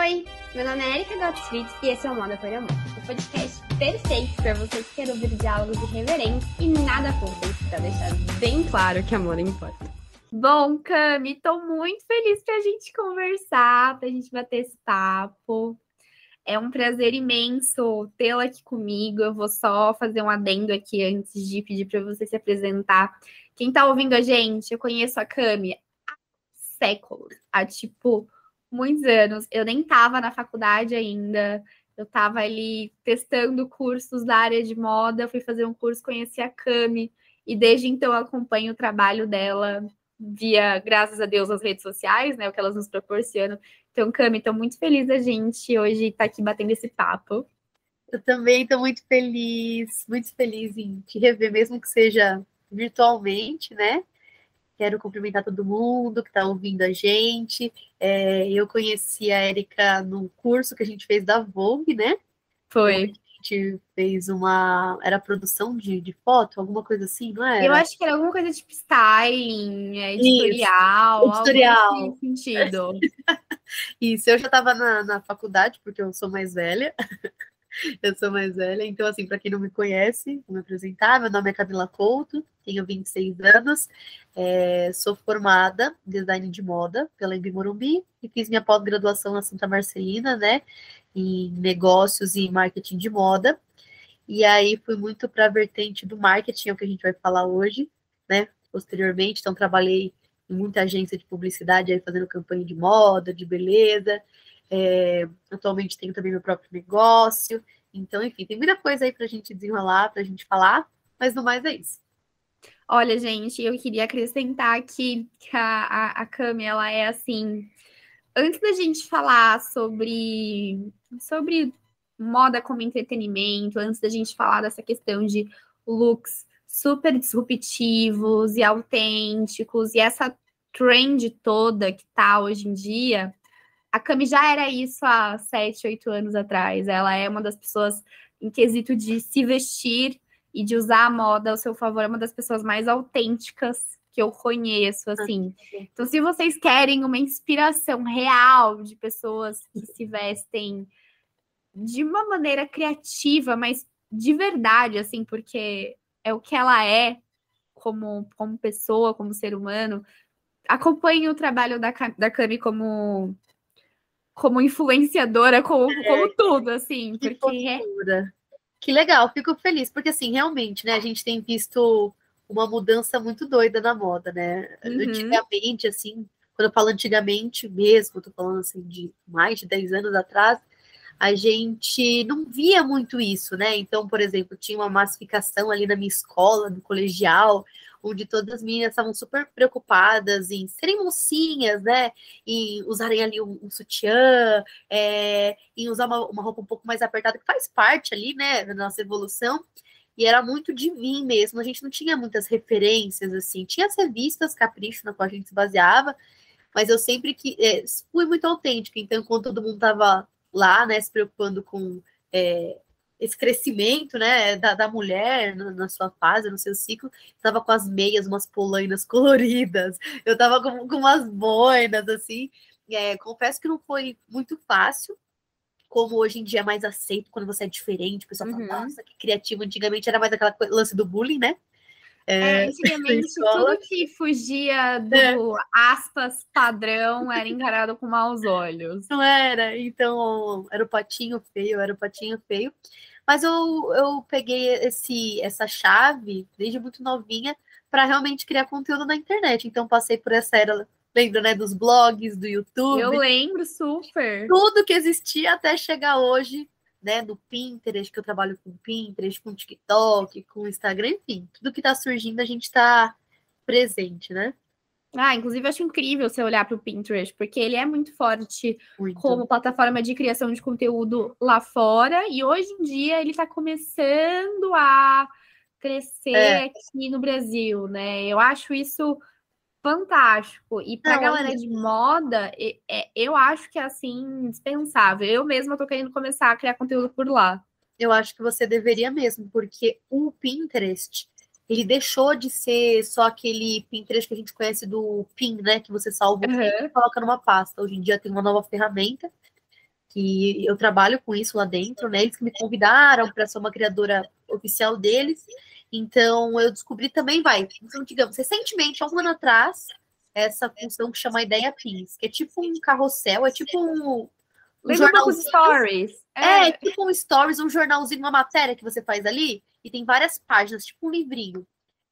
Oi, meu nome é Erika Gottfried e esse é o Moda por Amor, o podcast perfeito para você que quer ouvir diálogos irreverentes e nada fúteis, para deixar bem claro que amor importa. Bom, Cami, tô muito feliz pra gente conversar, pra gente bater esse papo. É um prazer imenso tê-la aqui comigo. Eu vou só fazer um adendo aqui antes de pedir para você se apresentar. Quem tá ouvindo a gente, eu conheço a Cami há séculos, há tipo muitos anos. Eu nem estava na faculdade ainda. Eu estava ali testando cursos da área de moda, fui fazer um curso, conheci a Cami, e desde então acompanho o trabalho dela via, graças a Deus, as redes sociais, né? O que elas nos proporcionam. Então, Cami, estou muito feliz da gente hoje estar tá aqui batendo esse papo. Eu também estou muito feliz, muito feliz em te rever, mesmo que seja virtualmente, né? Quero cumprimentar todo mundo que está ouvindo a gente. É, eu conheci a Erika no curso que a gente fez da Vogue, né? Foi. A gente fez uma. Era produção de, de foto, alguma coisa assim, não é? Eu acho que era alguma coisa tipo styling, é, editorial. Isso, editorial. Sentido. Isso, eu já estava na, na faculdade, porque eu sou mais velha. eu sou mais velha, então, assim, para quem não me conhece, vou me apresentar. Meu nome é Camila Couto, tenho 26 anos, é, sou formada em design de moda pela Embi Morumbi e fiz minha pós-graduação na Santa Marcelina, né, em negócios e marketing de moda. E aí fui muito para a vertente do marketing, é o que a gente vai falar hoje, né, posteriormente. Então, trabalhei em muita agência de publicidade aí fazendo campanha de moda, de beleza. É, atualmente tenho também meu próprio negócio. Então, enfim, tem muita coisa aí para a gente desenrolar, para a gente falar, mas no mais é isso. Olha, gente, eu queria acrescentar que a, a, a Cami, ela é assim. Antes da gente falar sobre, sobre moda como entretenimento, antes da gente falar dessa questão de looks super disruptivos e autênticos, e essa trend toda que tá hoje em dia, a Cami já era isso há sete, oito anos atrás. Ela é uma das pessoas em quesito de se vestir e de usar a moda ao seu favor, é uma das pessoas mais autênticas que eu conheço, ah, assim. Então, se vocês querem uma inspiração real de pessoas que se vestem de uma maneira criativa, mas de verdade, assim, porque é o que ela é como, como pessoa, como ser humano, acompanhe o trabalho da, da Cami como como influenciadora, como, é, como tudo, assim, porque é, que legal, fico feliz, porque assim, realmente, né, a gente tem visto uma mudança muito doida na moda, né? Uhum. Antigamente, assim, quando eu falo antigamente mesmo, tô falando assim de mais de 10 anos atrás, a gente não via muito isso, né? Então, por exemplo, tinha uma massificação ali na minha escola, no colegial, onde todas as meninas estavam super preocupadas em serem mocinhas, né? Em usarem ali um, um sutiã, é, em usar uma, uma, roupa um pouco mais apertada, que faz parte ali, né, da nossa evolução. E era muito de mim mesmo, a gente não tinha muitas referências, assim. Tinha as revistas Capricho, na qual a gente se baseava, mas eu sempre que é, fui muito autêntica. Então, enquanto todo mundo estava lá, né, se preocupando com é, esse crescimento, né, da, da mulher na, na, sua fase, no seu ciclo, estava com as meias, umas polainas coloridas, eu estava com, com umas boinas, assim, é, confesso que não foi muito fácil, como hoje em dia é mais aceito quando você é diferente, o pessoal uhum. fala, nossa, que criativo, antigamente era mais aquela lance do bullying, né, é, é, antigamente, tudo que fugia do é. aspas padrão era encarado com maus olhos. Não era, então era o patinho feio, era o patinho feio. Mas eu, eu peguei esse, essa chave desde muito novinha para realmente criar conteúdo na internet. Então passei por essa era, lembra, né, dos blogs, do YouTube. Eu lembro super. Tudo que existia até chegar hoje né, do Pinterest, que eu trabalho com Pinterest, com TikTok, com Instagram, enfim, tudo que está surgindo a gente está presente, né? Ah, inclusive eu acho incrível você olhar para o Pinterest, porque ele é muito forte muito. como plataforma de criação de conteúdo lá fora, e hoje em dia ele está começando a crescer é. aqui no Brasil, né? Eu acho isso fantástico. E para a galera de moda, é, eu acho que é assim, indispensável. Eu mesma tô querendo começar a criar conteúdo por lá. Eu acho que você deveria mesmo, porque o Pinterest, ele deixou de ser só aquele Pinterest que a gente conhece do Pin, né? Que você salva uhum. e coloca numa pasta. Hoje em dia tem uma nova ferramenta que eu trabalho com isso lá dentro, né? Eles que me convidaram para ser uma criadora oficial deles. Então, eu descobri também, vai, então, digamos, recentemente, há um ano atrás, essa função que chama Ideia Pins, que é tipo um carrossel, é tipo um. um jornal stories. É. é, tipo um stories, um jornalzinho, uma matéria que você faz ali, e tem várias páginas, tipo um livrinho.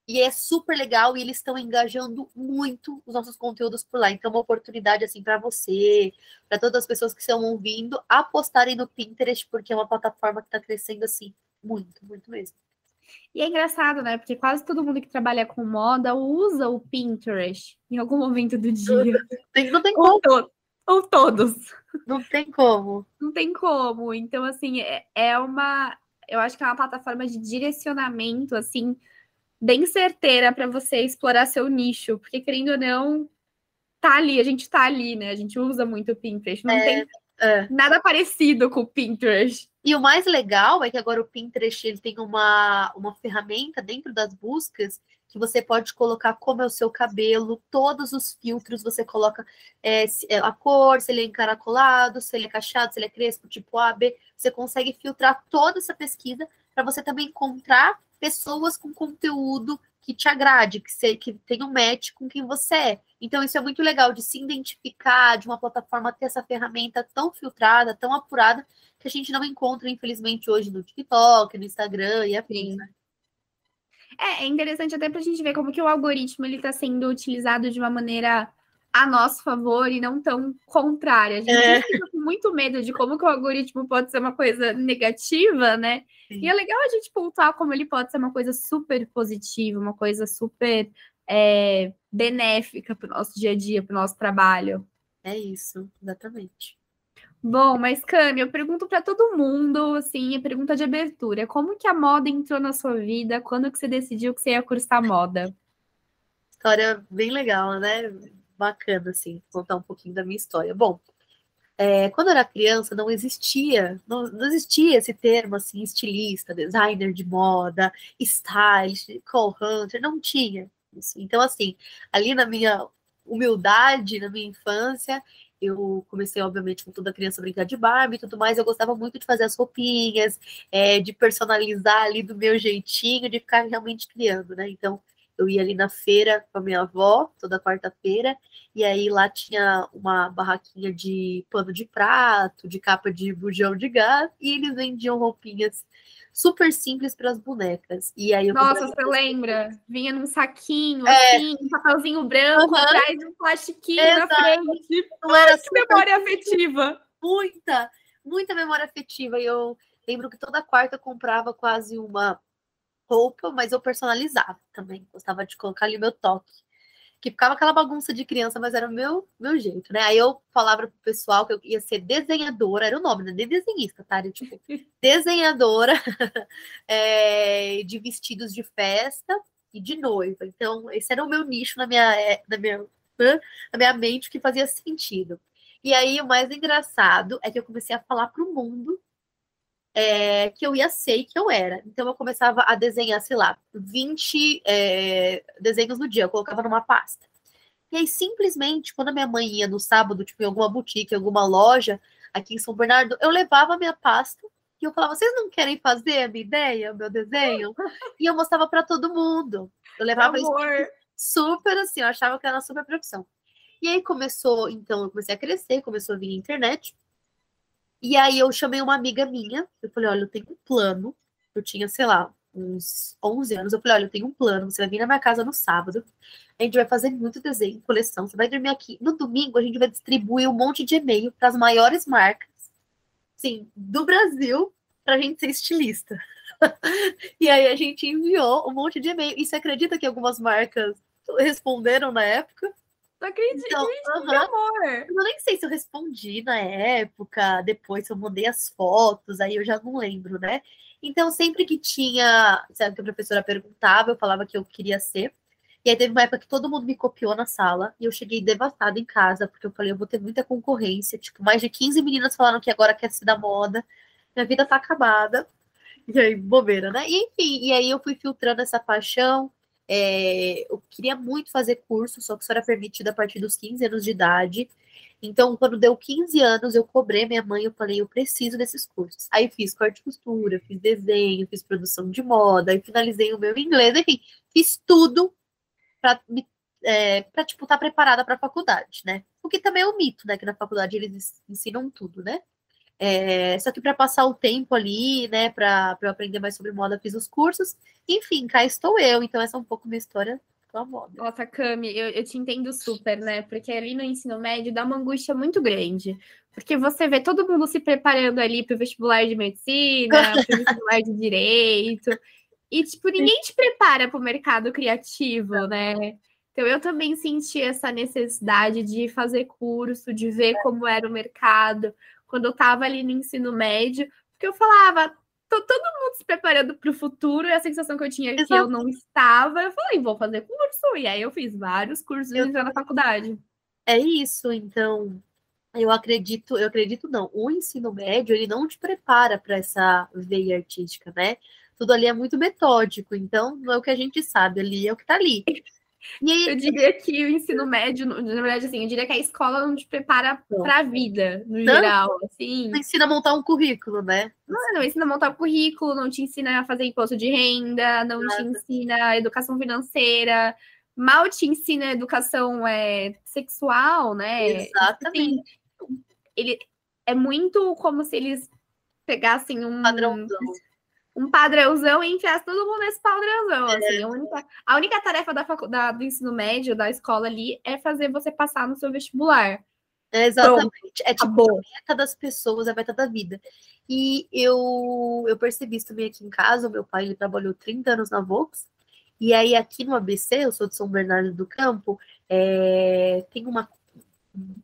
E é super legal e eles estão engajando muito os nossos conteúdos por lá. Então, é uma oportunidade assim para você, para todas as pessoas que estão ouvindo, apostarem no Pinterest, porque é uma plataforma que está crescendo assim muito, muito mesmo. E é engraçado, né? Porque quase todo mundo que trabalha com moda usa o Pinterest em algum momento do dia. Não tem como. Ou, to ou, todos. Não tem como. Não tem como. Então, assim, é, é uma. Eu acho que é uma plataforma de direcionamento, assim, bem certeira para você explorar seu nicho. Porque, querendo ou não, tá ali, a gente tá ali, né? A gente usa muito o Pinterest. Não é, tem é. nada parecido com o Pinterest. E o mais legal é que agora o Pinterest ele tem uma, uma ferramenta dentro das buscas que você pode colocar como é o seu cabelo, todos os filtros, você coloca é, é a cor, se ele é encaracolado, se ele é cacheado, se ele é crespo, tipo A, B, você consegue filtrar toda essa pesquisa para você também encontrar pessoas com conteúdo que te agrade, que, se, que tenha um match com quem você é. Então, isso é muito legal de se identificar, de uma plataforma ter essa ferramenta tão filtrada, tão apurada, que a gente não encontra, infelizmente, hoje no TikTok, no Instagram e afins, né? É, é interessante até para a gente ver como que o algoritmo ele está sendo utilizado de uma maneira a nosso favor e não tão contrária. A gente é. fica com muito medo de como que o algoritmo pode ser uma coisa negativa, né? Sim. E é legal a gente pontuar como ele pode ser uma coisa super positiva, uma coisa super é, benéfica para o nosso dia a dia, para o nosso trabalho. É isso, exatamente. Bom, mas Cami, eu pergunto para todo mundo, assim, pergunta de abertura, como que a moda entrou na sua vida? Quando que você decidiu que você ia cursar moda? História bem legal, né? Bacana, assim, contar um pouquinho da minha história. Bom, é, quando eu era criança, não existia, não, não, existia esse termo, assim, estilista, designer de moda, stylist, call hunter, não tinha isso. Então, assim, ali na minha humildade, na minha infância, eu comecei, obviamente, com toda criança brincar de Barbie e tudo mais. Eu gostava muito de fazer as roupinhas, é, de personalizar ali do meu jeitinho, de ficar realmente criando, né? Então, eu ia ali na feira com a minha avó, toda quarta-feira, e aí lá tinha uma barraquinha de pano de prato, de capa de bujão de gás, e eles vendiam roupinhas super simples para as bonecas. E aí Nossa, você lembra? Vinha num saquinho, é. assim, um papelzinho branco, uhum. atrás um plastiquinho Exato. na frente. Não era que memória afetiva. Muita, muita memória afetiva. E eu lembro que toda quarta eu comprava quase uma roupa, mas eu personalizava também. Gostava de colocar ali meu toque que ficava aquela bagunça de criança, mas era o meu, meu jeito, né? Aí eu falava pro pessoal que eu ia ser desenhadora, era o nome, né? De desenhista, tá? Era, tipo, desenhadora é, de vestidos de festa e de noiva. Então, esse era o meu nicho na minha, é, na minha, na minha mente, que fazia sentido. E aí, o mais engraçado é que eu comecei a falar pro mundo é, que eu ia ser e que eu era. Então eu começava a desenhar, sei lá, 20 é, desenhos no dia, eu colocava numa pasta. E aí, simplesmente, quando a minha mãe ia no sábado, tipo, em alguma boutique, em alguma loja aqui em São Bernardo, eu levava a minha pasta e eu falava: vocês não querem fazer a minha ideia, o meu desenho? E eu mostrava para todo mundo. Eu levava Amor. isso super assim, eu achava que era uma super profissão. E aí começou, então, eu comecei a crescer, começou a vir a internet. E aí eu chamei uma amiga minha, eu falei, olha, eu tenho um plano. Eu tinha, sei lá, uns 11 anos. Eu falei, olha, eu tenho um plano, você vai vir na minha casa no sábado. A gente vai fazer muito desenho, coleção, você vai dormir aqui. No domingo a gente vai distribuir um monte de e-mail para as maiores marcas, sim, do Brasil, para a gente ser estilista. e aí a gente enviou um monte de e-mail. E você acredita que algumas marcas responderam na época? Não acredito, então, uh -huh. amor. Eu nem sei se eu respondi na época, depois se eu mandei as fotos, aí eu já não lembro, né? Então, sempre que tinha, sabe, que a professora perguntava, eu falava que eu queria ser. E aí teve uma época que todo mundo me copiou na sala e eu cheguei devastada em casa, porque eu falei, eu vou ter muita concorrência. Tipo, mais de 15 meninas falaram que agora quer ser da moda. Minha vida tá acabada. E aí, bobeira, né? E, enfim, e aí eu fui filtrando essa paixão, É, eu queria muito fazer curso, só que isso era permitido a partir dos 15 anos de idade. Então, quando deu 15 anos, eu cobrei minha mãe, eu falei, eu preciso desses cursos. Aí fiz corte e costura, fiz desenho, fiz produção de moda, aí finalizei o meu inglês, enfim, fiz tudo para me é, tipo estar tá preparada para faculdade, né? O que também é um mito, né? Que na faculdade eles ensinam tudo, né? É, só que para passar o tempo ali, né? Para eu aprender mais sobre moda, fiz os cursos. Enfim, cá estou eu. Então essa é um pouco minha história com a moda. Nossa, Cami, eu, eu te entendo super, né? Porque ali no ensino médio dá uma angústia muito grande. Porque você vê todo mundo se preparando ali para o vestibular de medicina, para o vestibular de direito. E, tipo, ninguém te prepara para o mercado criativo, né? Então, eu também senti essa necessidade de fazer curso, de ver como era o mercado, quando eu estava ali no ensino médio, porque eu falava, tô todo mundo se preparando para o futuro, e a sensação que eu tinha Exato. que eu não estava, eu falei, vou fazer curso. E aí eu fiz vários cursos eu... na faculdade. É isso, então. Eu acredito, eu acredito não. O ensino médio, ele não te prepara para essa veia artística, né? Tudo ali é muito metódico, então não é o que a gente sabe ali, é o que tá ali. Aí, eu diria que o ensino médio, na verdade, assim, eu diria que a escola não te prepara para a vida, no não, geral. Assim. Não ensina a montar um currículo, né? Não, não ensina a montar um currículo, não te ensina a fazer imposto de renda, não te ensina educação financeira, mal te ensina educação é, sexual, né? Exatamente. Assim, ele é muito como se eles pegassem um padrãozão um padrãozão e enfiasse todo mundo nesse padrãozão. É. Assim, a, única, a única tarefa da, faculdade, do ensino médio, da escola ali, é fazer você passar no seu vestibular. É, exatamente. Pronto, é tipo acabou. a meta das pessoas, a meta da vida. E eu, eu percebi isso também aqui em casa. O meu pai ele trabalhou 30 anos na Vox. E aí, aqui no ABC, eu sou de São Bernardo do Campo, é, tem uma,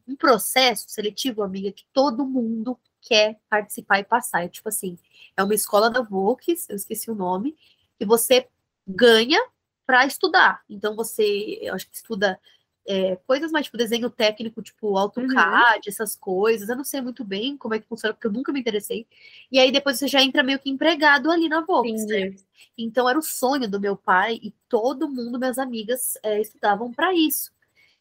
um processo seletivo, amiga, que todo mundo quer participar e passar. É tipo assim, é uma escola da Vox, eu esqueci o nome, que você ganha para estudar. Então você, eu acho que estuda é, coisas mais tipo desenho técnico, tipo AutoCAD, uhum. essas coisas. Eu não sei muito bem como é que funciona, porque eu nunca me interessei. E aí depois você já entra meio que empregado ali na Vox. Né? Então era o sonho do meu pai e todo mundo, minhas amigas, é, estudavam para isso.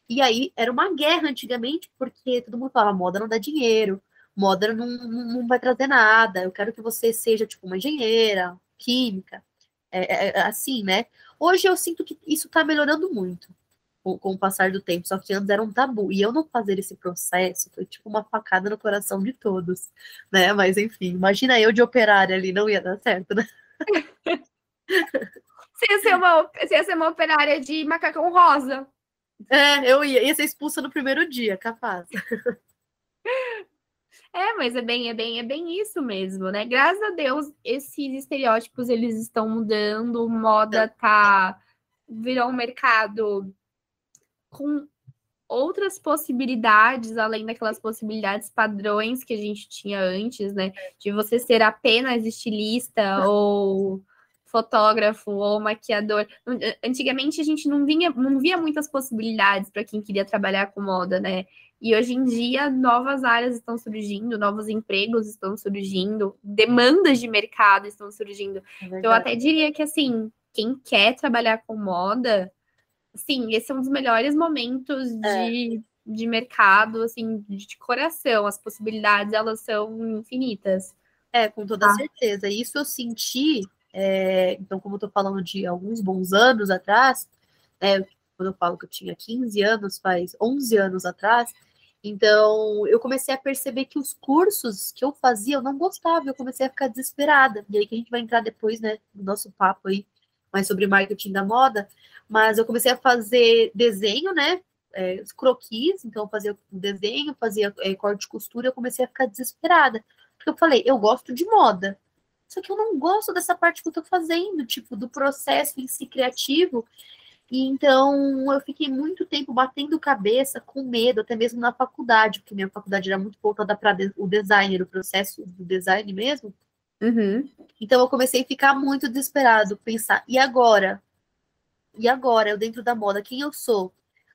E aí era uma guerra antigamente, porque todo mundo falava moda não dá dinheiro, moda não, não vai trazer nada. Eu quero que você seja tipo uma engenheira, química, é, é, é assim, né? Hoje eu sinto que isso está melhorando muito com, com, o passar do tempo, só que antes era um tabu. E eu não fazer esse processo foi tipo uma facada no coração de todos, né? Mas enfim, imagina eu de operária ali, não ia dar certo, né? Você ia ser uma, você ia ser uma operária de macacão rosa. É, eu ia, ia ser expulsa no primeiro dia, capaz. É, mas é bem, é bem, é bem isso mesmo, né? Graças a Deus, esses estereótipos eles estão mudando, moda tá virou um mercado com outras possibilidades além daquelas possibilidades padrões que a gente tinha antes, né? De você ser apenas estilista ou fotógrafo ou maquiador. Antigamente a gente não vinha, não via muitas possibilidades para quem queria trabalhar com moda, né? E hoje em dia, novas áreas estão surgindo, novos empregos estão surgindo, demandas de mercado estão surgindo. É eu até diria que, assim, quem quer trabalhar com moda, sim, esse é um dos melhores momentos é. de, de mercado, assim, de coração. As possibilidades, elas são infinitas. É, com toda ah. certeza. Isso eu senti, é, então, como eu tô falando de alguns bons anos atrás, é, quando eu falo que eu tinha 15 anos, faz 11 anos atrás, então, eu comecei a perceber que os cursos que eu fazia eu não gostava, eu comecei a ficar desesperada. E aí que a gente vai entrar depois, né, no nosso papo aí, mais sobre marketing da moda. Mas eu comecei a fazer desenho, né, é, croquis, então eu fazia desenho, fazia é, corte de costura, eu comecei a ficar desesperada. Porque eu falei, eu gosto de moda, só que eu não gosto dessa parte que eu tô fazendo, tipo, do processo em si criativo. E então eu fiquei muito tempo batendo cabeça com medo, até mesmo na faculdade, porque minha faculdade era muito voltada para o design, o processo do design mesmo. Uhum. Então eu comecei a ficar muito desesperado, pensar, e agora? E agora, eu dentro da moda, quem eu sou?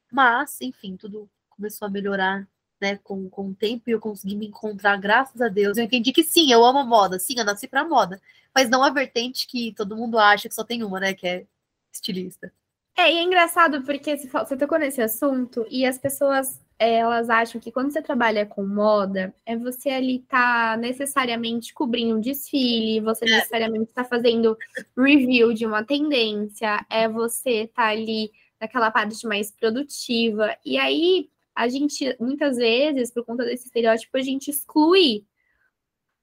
Mas, enfim, tudo começou a melhorar né, com, com o tempo e eu consegui me encontrar, graças a Deus. Eu entendi que sim, eu amo moda, sim, eu nasci para moda, mas não a vertente que todo mundo acha que só tem uma, né, que é estilista. É, e é engraçado porque você tocou nesse assunto e as pessoas elas acham que quando você trabalha com moda, é você ali tá necessariamente cobrindo um desfile, você é. necessariamente está fazendo review de uma tendência, é você tá ali naquela parte mais produtiva. E aí a gente muitas vezes, por conta desse estereótipo, a gente exclui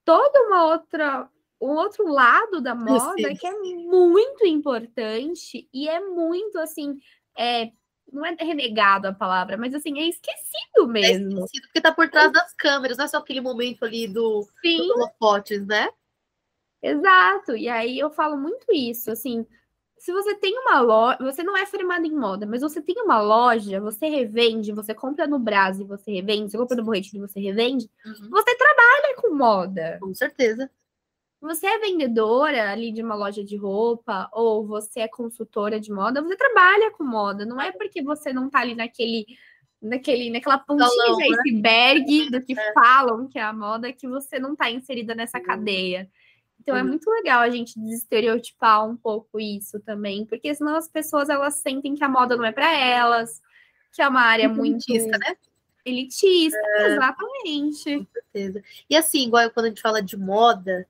toda uma outra um outro lado da moda que é muito importante e é muito assim, é, não é renegado a palavra, mas assim, é esquecido é mesmo. É esquecido, porque tá por trás das câmeras, não é só aquele momento ali do, Sim. do holofotes, né? Exato, e aí eu falo muito isso, assim, se você tem uma loja, você não é formado em moda, mas você tem uma loja, você revende, você compra no Brasil e você revende, você compra no Borretinho e você revende, uhum. você trabalha com moda. Com certeza você é vendedora ali de uma loja de roupa ou você é consultora de moda, você trabalha com moda. Não é porque você não tá ali naquele, naquele, naquela pontinha Salão, de né? iceberg né? do que é. falam que é a moda que você não tá inserida nessa cadeia. Então é muito legal a gente desestereotipar um pouco isso também, porque senão as pessoas elas sentem que a moda não é para elas, que é uma área muito elitista, né? Elitista, é, exatamente. Com certeza. E assim, igual quando a gente fala de moda,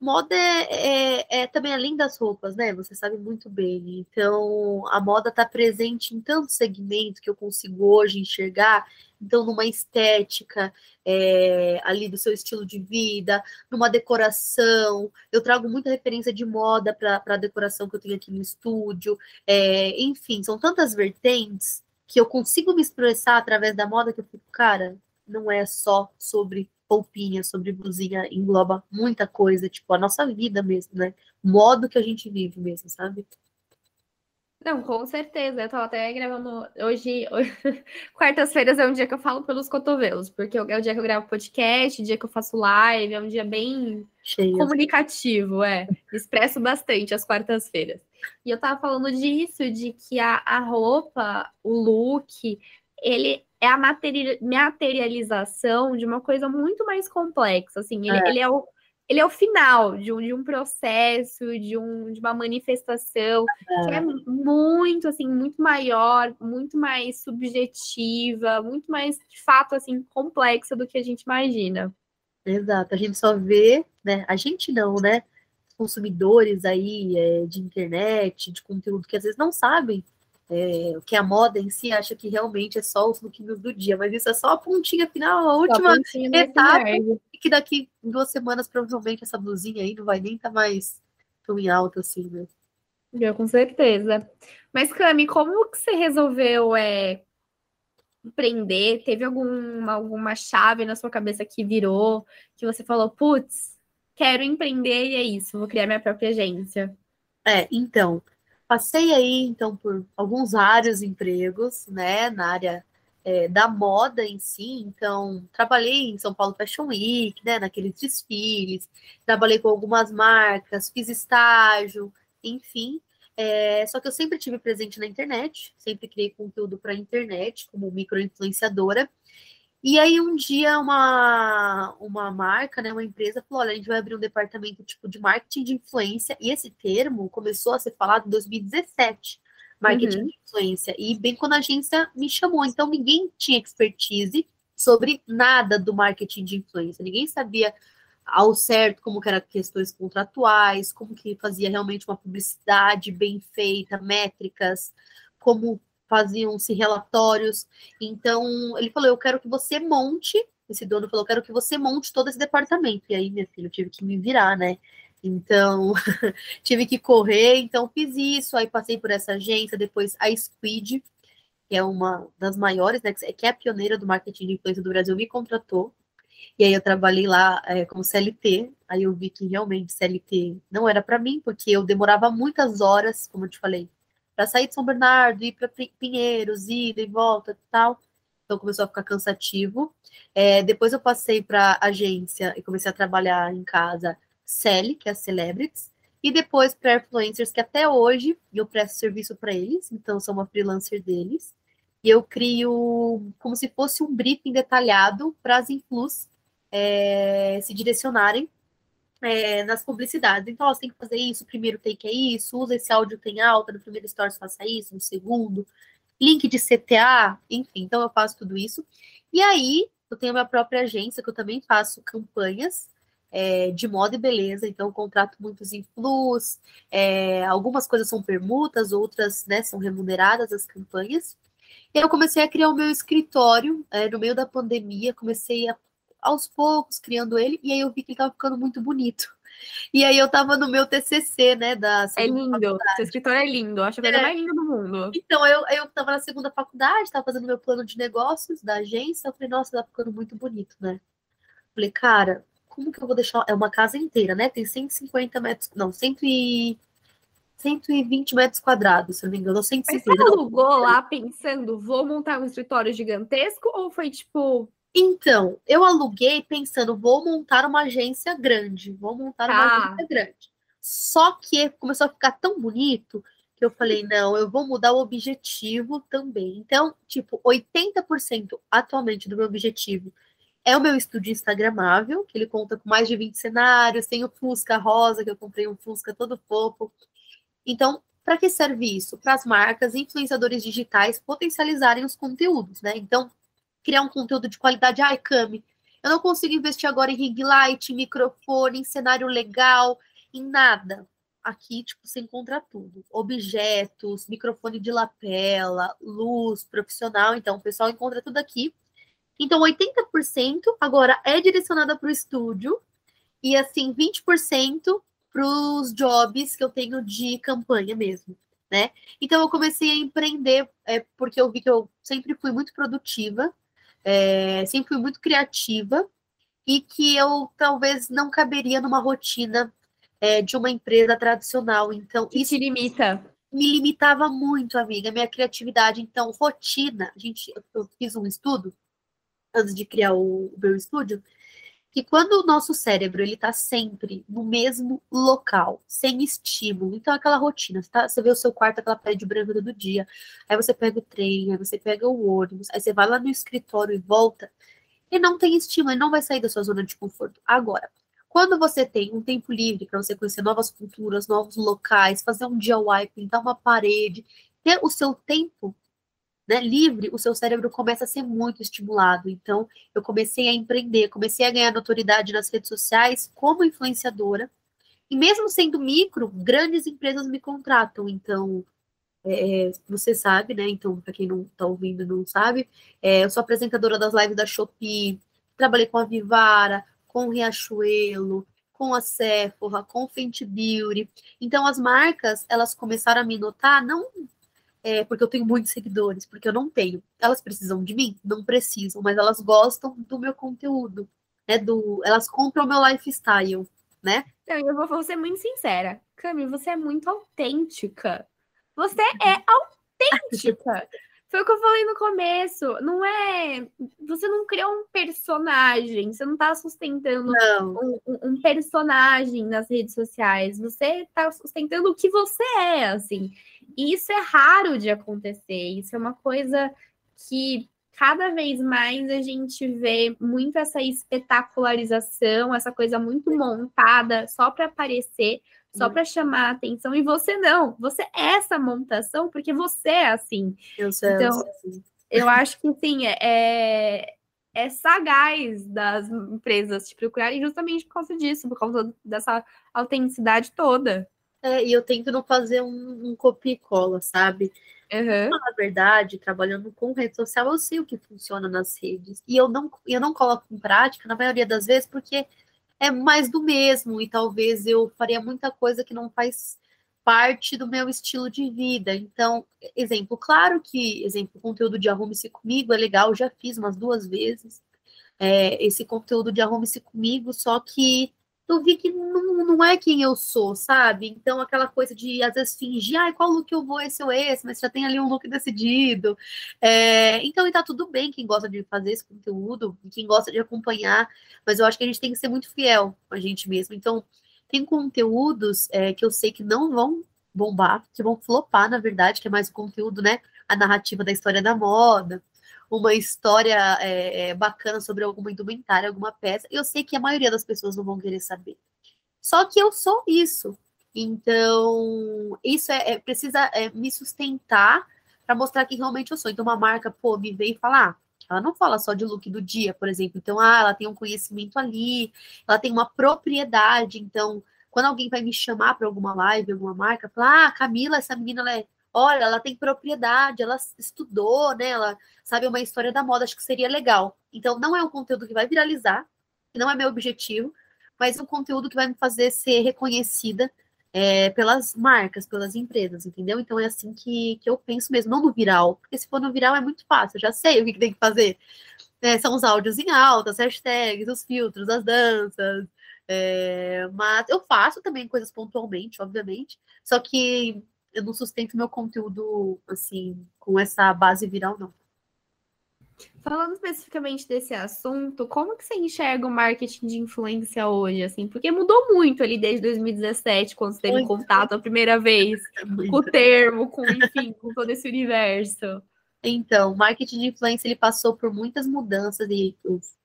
moda é, é, é, também além das roupas, né? Você sabe muito bem. Então, a moda está presente em tantos segmentos que eu consigo hoje enxergar. Então, numa estética é, ali do seu estilo de vida, numa decoração. Eu trago muita referência de moda para a decoração que eu tenho aqui no estúdio. É, enfim, são tantas vertentes que eu consigo me expressar através da moda que eu fico, cara, não é só sobre roupinha, sobre blusinha, engloba muita coisa, tipo, a nossa vida mesmo, né? O modo que a gente vive mesmo, sabe? Não, com certeza. Eu tava até gravando hoje. Quartas-feiras é um dia que eu falo pelos cotovelos, porque é o dia que eu gravo podcast, o dia que eu faço live, é um dia bem Cheio. comunicativo, é. Expresso bastante as quartas-feiras. E eu tava falando disso, de que a, a roupa, o look, ele é a materialização de uma coisa muito mais complexa. Assim, ele é, ele é o, ele é o final de um, de um processo, de, um, de uma manifestação é. que é muito, assim, muito maior, muito mais subjetiva, muito mais, de fato, assim, complexa do que a gente imagina. Exato, a gente só vê, né? A gente não, né? Consumidores aí é, de internet, de conteúdo que às vezes não sabem é, o que a moda em si acha que realmente é só os lookinhos do dia, mas isso é só a pontinha final, a última a etapa, e que daqui duas semanas provavelmente essa blusinha aí não vai nem estar tá mais tão em alta assim, né? Eu, com certeza. Mas, Cami, como que você resolveu é, empreender? Teve alguma, alguma chave na sua cabeça que virou, que você falou, putz, quero empreender e é isso, vou criar minha própria agência? É, então, Passei aí, então, por alguns vários empregos, né, na área é, da moda em si. Então, trabalhei em São Paulo Fashion Week, né, naqueles desfiles, trabalhei com algumas marcas, fiz estágio, enfim. É, só que eu sempre tive presente na internet, sempre criei conteúdo para a internet, como micro-influenciadora. E aí um dia uma, uma marca, né, uma empresa falou, olha, a gente vai abrir um departamento tipo de marketing de influência, e esse termo começou a ser falado em 2017, marketing uhum. de influência, e bem quando a agência me chamou, então ninguém tinha expertise sobre nada do marketing de influência, ninguém sabia ao certo como que eram questões contratuais, como que fazia realmente uma publicidade bem feita, métricas, como faziam-se relatórios. Então, ele falou: Eu quero que você monte. Esse dono falou: Eu quero que você monte todo esse departamento. E aí, minha filha, eu tive que me virar, né? Então, tive que correr. Então, fiz isso. Aí, passei por essa agência. Depois, a Squid, que é uma das maiores, né? Que é a pioneira do marketing de influência do Brasil, me contratou. E aí, eu trabalhei lá é, como CLT. Aí, eu vi que realmente CLT não era para mim, porque eu demorava muitas horas, como eu te falei para sair de São Bernardo, ir para Pinheiros, ida e volta e tal. Então começou a ficar cansativo. É, depois eu passei para agência e comecei a trabalhar em casa Celi, que é a Celebrities, e depois para influencers, que até hoje eu presto serviço para eles, então sou uma freelancer deles. E eu crio como se fosse um briefing detalhado para as influs é, se direcionarem é, nas publicidades. Então, ó, você tem que fazer isso, primeiro take é isso, usa esse áudio tem alta, no primeiro stories faça isso, no segundo, link de CTA, enfim, então eu faço tudo isso. E aí, eu tenho a minha própria agência, que eu também faço campanhas é, de moda e beleza, então contrato muitos influx, é, algumas coisas são permutas, outras né, são remuneradas as campanhas. E eu comecei a criar o meu escritório é, no meio da pandemia, comecei a aos poucos criando ele, e aí eu vi que ele tava ficando muito bonito. E aí eu tava no meu TCC, né, da É lindo, faculdade. seu escritor é lindo, acho a coisa é. mais linda do mundo. Então, eu, eu tava na segunda faculdade, tava fazendo meu plano de negócios da agência, eu falei, nossa, tá ficando muito bonito, né? Falei, cara, como que eu vou deixar... É uma casa inteira, né? Tem 150 metros... Não, 100 e... 120 metros quadrados, se não me engano, 150. Mas você alugou lá pensando, vou montar um escritório gigantesco, ou foi tipo, então, eu aluguei pensando, vou montar uma agência grande, vou montar uma ah. agência grande. Só que começou a ficar tão bonito que eu falei, não, eu vou mudar o objetivo também. Então, tipo, 80% atualmente do meu objetivo é o meu estúdio instagramável, que ele conta com mais de 20 cenários, tem o Fusca rosa, que eu comprei um Fusca todo fofo. Então, para que serve isso? Para as marcas, influenciadores digitais potencializarem os conteúdos, né? Então, criar um conteúdo de qualidade. Ai, Cami, eu não consigo investir agora em ring light, microfone, em cenário legal, em nada. Aqui, tipo, você encontra tudo. Objetos, microfone de lapela, luz profissional. Então, o pessoal encontra tudo aqui. Então, 80% agora é direcionada para o estúdio. E, assim, 20% para os jobs que eu tenho de campanha mesmo, né? Então, eu comecei a empreender, é, porque eu vi que eu sempre fui muito produtiva é, sempre fui muito criativa e que eu talvez não caberia numa rotina é, de uma empresa tradicional. Então, que isso limita. Me limitava muito, amiga, minha criatividade. Então, rotina, a gente, eu fiz um estudo antes de criar o, o meu estúdio, que quando o nosso cérebro ele está sempre no mesmo local, sem estímulo, então aquela rotina, tá, você vê o seu quarto, aquela parede branca todo dia, aí você pega o trem, aí você pega o ônibus, aí você vai lá no escritório e volta, e não tem estímulo, e não vai sair da sua zona de conforto. Agora, quando você tem um tempo livre para você conhecer novas culturas, novos locais, fazer um DIY, pintar uma parede, ter o seu tempo né, livre, o seu cérebro começa a ser muito estimulado. Então, eu comecei a empreender, comecei a ganhar notoriedade nas redes sociais como influenciadora. E mesmo sendo micro, grandes empresas me contratam. Então, é, você sabe, né? Então, para quem não está ouvindo não sabe, é, eu sou apresentadora das lives da Shopee, trabalhei com a Vivara, com o Riachuelo, com a Sephora, com o Fenty Beauty. Então, as marcas, elas começaram a me notar, não é, porque eu tenho muitos seguidores, porque eu não tenho. Elas precisam de mim? Não precisam, mas elas gostam do meu conteúdo, né? Do, elas compram o meu lifestyle, né? Então, eu vou, vou ser muito sincera. Cami, você é muito autêntica. Você é autêntica. Foi o que eu falei no começo. Não é. Você não criou um personagem. Você não está sustentando um, um, personagem nas redes sociais. Você está sustentando o que você é, assim. E isso é raro de acontecer. Isso é uma coisa que cada vez mais a gente vê muito essa espetacularização, essa coisa muito montada só para aparecer, só para chamar a atenção. E você não, você é essa montação porque você é assim. Eu sei, então, eu, assim. eu acho que sim, é, é, é sagaz das empresas te procurarem justamente por causa disso, por causa dessa autenticidade toda. É, e eu tento não fazer um, um copia e cola, sabe? Uhum. Na verdade, trabalhando com rede social, eu sei o que funciona nas redes. E eu não, eu não coloco em prática, na maioria das vezes, porque é mais do mesmo. E talvez eu faria muita coisa que não faz parte do meu estilo de vida. Então, exemplo, claro que, exemplo, conteúdo de Arrume-se Comigo é legal, já fiz umas duas vezes. É, esse conteúdo de Arrume-se Comigo, só que eu vi que não, não é quem eu sou, sabe? Então, aquela coisa de, às vezes, fingir, ai, qual look eu vou, esse ou esse, mas já tem ali um look decidido. É, então, e tá tudo bem quem gosta de fazer esse conteúdo, quem gosta de acompanhar, mas eu acho que a gente tem que ser muito fiel com a gente mesmo. Então, tem conteúdos é, que eu sei que não vão bombar, que vão flopar, na verdade, que é mais o conteúdo, né? A narrativa da história da moda, uma história é, é, bacana sobre alguma indumentária, alguma peça, eu sei que a maioria das pessoas não vão querer saber. Só que eu sou isso. Então, isso é, é precisa é, me sustentar para mostrar que realmente eu sou. Então, uma marca, pô, me vem falar. Ela não fala só de look do dia, por exemplo. Então, ah, ela tem um conhecimento ali, ela tem uma propriedade. Então, quando alguém vai me chamar para alguma live, alguma marca, fala, ah, Camila, essa menina, ela é, olha, ela tem propriedade, ela estudou, né? Ela sabe uma história da moda, acho que seria legal. Então, não é um conteúdo que vai viralizar, não é meu objetivo, mas é um conteúdo que vai me fazer ser reconhecida é, pelas marcas, pelas empresas, entendeu? Então é assim que, que eu penso mesmo, não no viral, porque se for no viral é muito fácil, eu já sei o que, que tem que fazer. É, são os áudios em alta, as hashtags, os filtros, as danças. É, mas eu faço também coisas pontualmente, obviamente, só que eu não sustento meu conteúdo assim com essa base viral, não. Falando especificamente desse assunto, como que você enxerga o marketing de influência hoje, assim? Porque mudou muito ali desde 2017, quando você teve muito. contato a primeira vez muito. com o termo, com, enfim, com todo esse universo. Então, o marketing de influência, ele passou por muitas mudanças e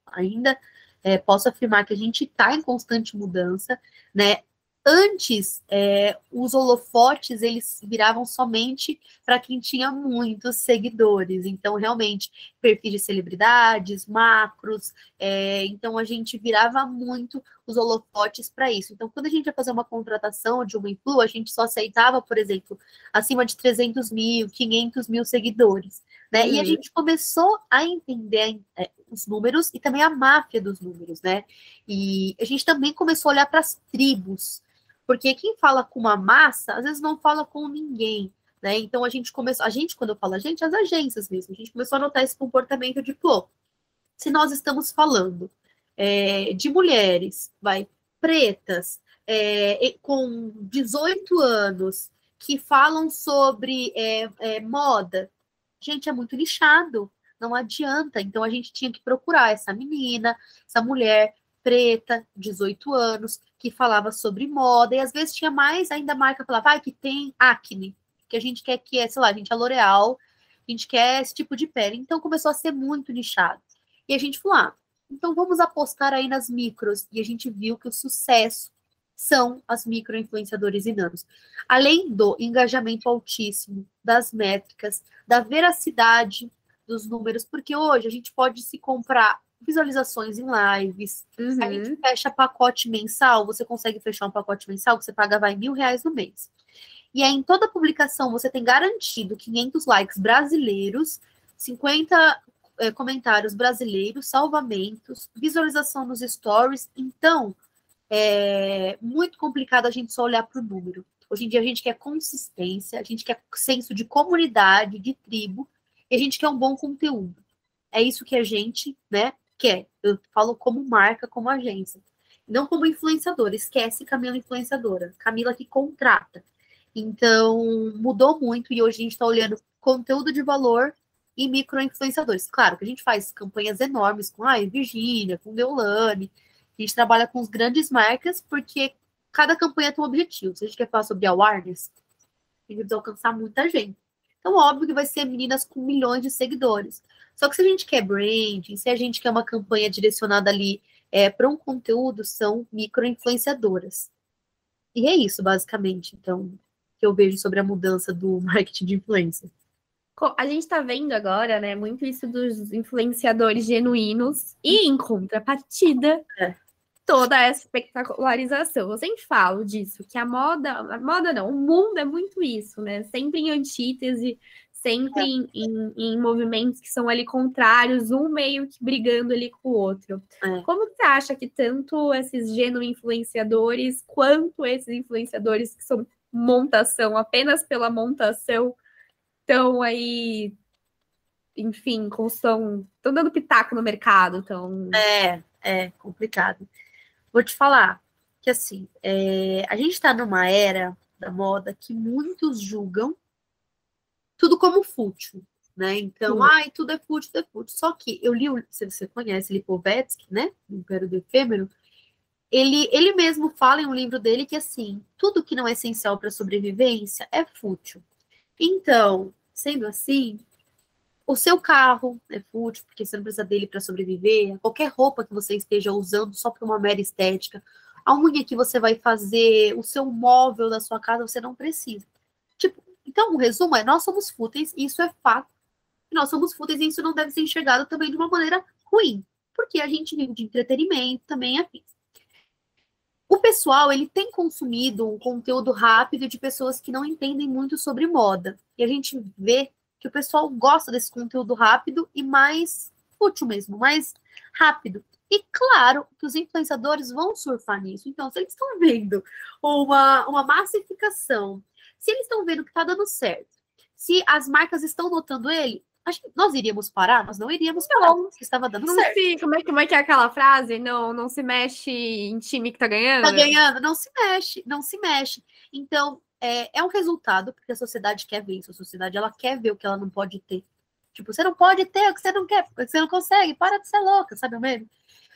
ainda é, posso afirmar que a gente está em constante mudança, né? Antes, é, os holofotes eles viravam somente para quem tinha muitos seguidores. Então, realmente, perfis de celebridades, macros. É, então, a gente virava muito os holofotes para isso. Então, quando a gente ia fazer uma contratação de uma influ, a gente só aceitava, por exemplo, acima de 300 mil, 500 mil seguidores. Né? Uhum. E a uhum. gente começou a entender é, os números e também a máfia dos números, né? E a gente também começou a olhar para as tribos. Porque quem fala com uma massa, às vezes não fala com ninguém. Né? Então a gente começou, a gente, quando eu falo a gente, as agências mesmo, a gente começou a notar esse comportamento de, pô, se nós estamos falando é, de mulheres, vai, pretas, é, com 18 anos, que falam sobre é, é, moda, gente, é muito lixado, não adianta. Então a gente tinha que procurar essa menina, essa mulher preta, 18 anos, que falava sobre moda, e às vezes tinha mais ainda marca falava, ah, que tem acne, que a gente quer que é, sei lá, a gente é L'Oreal, a gente quer esse tipo de pele. Então começou a ser muito nichado. E a gente falou, ah, então vamos apostar aí nas micros. E a gente viu que o sucesso são as micro-influenciadores e nanos. Além do engajamento altíssimo, das métricas, da veracidade dos números, porque hoje a gente pode se comprar visualizações em lives. Uhum. A gente fecha pacote mensal, você consegue fechar um pacote mensal que você paga vai mil reais no mês. E aí, em toda publicação, você tem garantido 500 likes brasileiros, 50 é, comentários brasileiros, salvamentos, visualização nos stories. Então, é muito complicado a gente só olhar para o número. Hoje em dia, a gente quer consistência, a gente quer senso de comunidade, de tribo, e a gente quer um bom conteúdo. É isso que a gente, né, quer. Eu falo como marca, como agência. Não como influenciadora. Esquece Camila influenciadora. Camila que contrata. Então, mudou muito e hoje a gente está olhando conteúdo de valor e micro-influenciadores. Claro que a gente faz campanhas enormes com a Virgínia, com Deolane. A gente trabalha com as grandes marcas porque cada campanha tem um objetivo. Se a gente quer falar sobre awareness, a gente precisa alcançar muita gente. Então, óbvio que vai ser meninas com milhões de seguidores. Só que se a gente quer branding, se a gente quer uma campanha direcionada ali é, para um conteúdo, são micro-influenciadoras. E é isso, basicamente, então, que eu vejo sobre a mudança do marketing de influência. A gente está vendo agora, né, muito isso dos influenciadores genuínos e, em contrapartida, é. Toda essa espetacularização. Eu sempre falo disso, que a moda, a moda não, o mundo é muito isso, né? Sempre em antítese sempre em, em, em, movimentos que são ali contrários, um meio que brigando ali com o outro. É. Como você acha que tanto esses gênero influenciadores quanto esses influenciadores que são montação, apenas pela montação, estão aí, enfim, estão dando pitaco no mercado? Tão... É, é complicado. Vou te falar que assim, é, a gente está numa era da moda que muitos julgam tudo como fútil, né? Então, uhum. ai, tudo é fútil, tudo é fútil. Só que eu li, se você conhece Lipovetsky, né? O Império do Efêmero, ele, ele mesmo fala em um livro dele que, assim, tudo que não é essencial para a sobrevivência é fútil. Então, sendo assim, o seu carro é fútil, porque você não precisa dele para sobreviver, qualquer roupa que você esteja usando só para uma mera estética, a unha que você vai fazer, o seu móvel da sua casa, você não precisa. Tipo, então o resumo é, nós somos fúteis, isso é fato. Nós somos fúteis e isso não deve ser enxergado também de uma maneira ruim, porque a gente vive de entretenimento também é isso. O pessoal, ele tem consumido um conteúdo rápido de pessoas que não entendem muito sobre moda. E a gente vê que o pessoal gosta desse conteúdo rápido e mais útil mesmo, mais rápido. E claro que os influenciadores vão surfar nisso. Então, se eles estão vendo uma, uma massificação, se eles estão vendo que está dando certo, se as marcas estão notando ele, gente, nós iríamos parar? Nós não iríamos parar, não, estava dando não certo. Se, como, é, como é que é aquela frase? Não, não se mexe em time que está ganhando? Está ganhando, não se mexe, não se mexe. Então, é, é um resultado, porque a sociedade quer ver isso, a sociedade ela quer ver o que ela não pode ter. Tipo, você não pode ter o que você não quer, porque você não consegue, para de ser louca, sabe mesmo?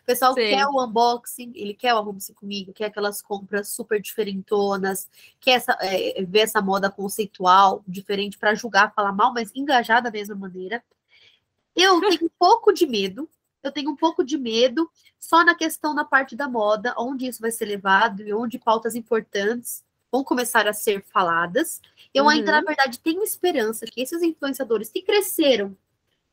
O pessoal Sim. quer o unboxing, ele quer o arrume-se comigo, quer aquelas compras super diferentonas, quer essa, é, ver essa moda conceitual, diferente para julgar, falar mal, mas engajada da mesma maneira. Eu tenho um pouco de medo, eu tenho um pouco de medo só na questão da parte da moda, onde isso vai ser levado e onde pautas importantes vão começar a ser faladas. Eu uhum. ainda, na verdade, tenho esperança que esses influenciadores que cresceram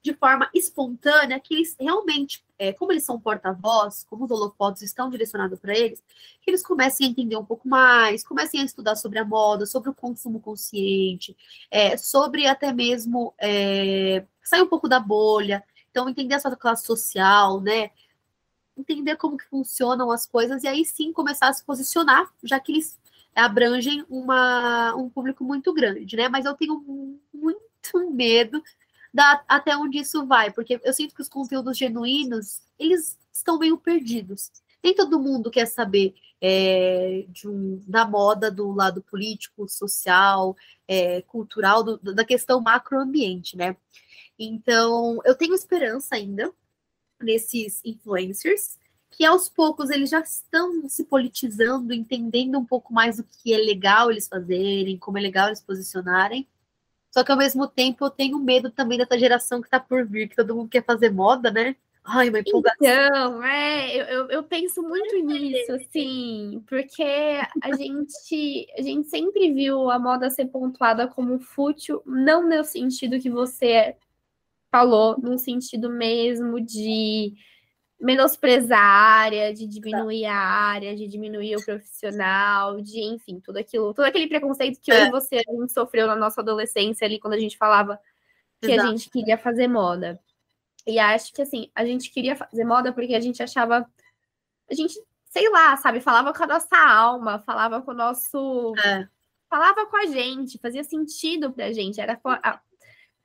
de forma espontânea, que eles realmente, é, como eles são porta-voz, como os holofotes estão direcionados para eles, que eles comecem a entender um pouco mais, comecem a estudar sobre a moda, sobre o consumo consciente, é, sobre até mesmo é, sair um pouco da bolha, então entender a sua classe social, né? Entender como que funcionam as coisas e aí sim começar a se posicionar, já que eles abrangem uma, um público muito grande, né? Mas eu tenho muito medo da, até onde isso vai, porque eu sinto que os conteúdos genuínos, eles estão meio perdidos. Nem todo mundo quer saber é, de um, da moda do lado político, social, é, cultural, do, da questão macroambiente, né? Então, eu tenho esperança ainda nesses influencers, que aos poucos eles já estão se politizando, entendendo um pouco mais o que é legal eles fazerem, como é legal eles posicionarem. Só que ao mesmo tempo eu tenho medo também dessa geração que está por vir, que todo mundo quer fazer moda, né? Ai, uma empolgação. Então, é, eu, eu penso muito nisso, assim, porque a gente, a gente sempre viu a moda ser pontuada como fútil, não no sentido que você falou, no sentido mesmo de menosprezar a área, de diminuir tá. a área, de diminuir o profissional, de enfim, tudo aquilo, todo aquele preconceito que é. eu e você a gente sofreu na nossa adolescência ali quando a gente falava que Exato. a gente queria fazer moda. E acho que assim, a gente queria fazer moda porque a gente achava a gente, sei lá, sabe, falava com a nossa alma, falava com o nosso é. falava com a gente, fazia sentido pra gente, era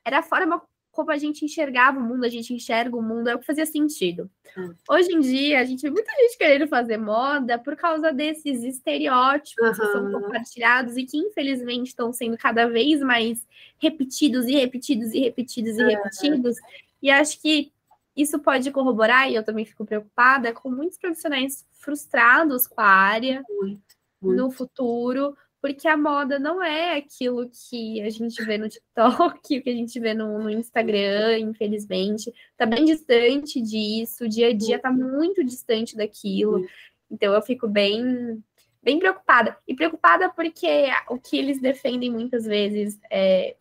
era a forma como a gente enxergava o mundo, a gente enxerga o mundo, é o que fazia sentido. Hum. Hoje em dia, a gente vê muita gente querendo fazer moda por causa desses estereótipos uhum. que são compartilhados e que, infelizmente, estão sendo cada vez mais repetidos e repetidos e repetidos e repetidos. E acho que isso pode corroborar, e eu também fico preocupada, com muitos profissionais frustrados com a área muito. no futuro, porque a moda não é aquilo que a gente vê no TikTok, o que a gente vê no, no Instagram, infelizmente. Está bem distante disso, o dia a dia está muito distante daquilo. Então eu fico bem, bem preocupada. E preocupada porque o que eles defendem muitas vezes é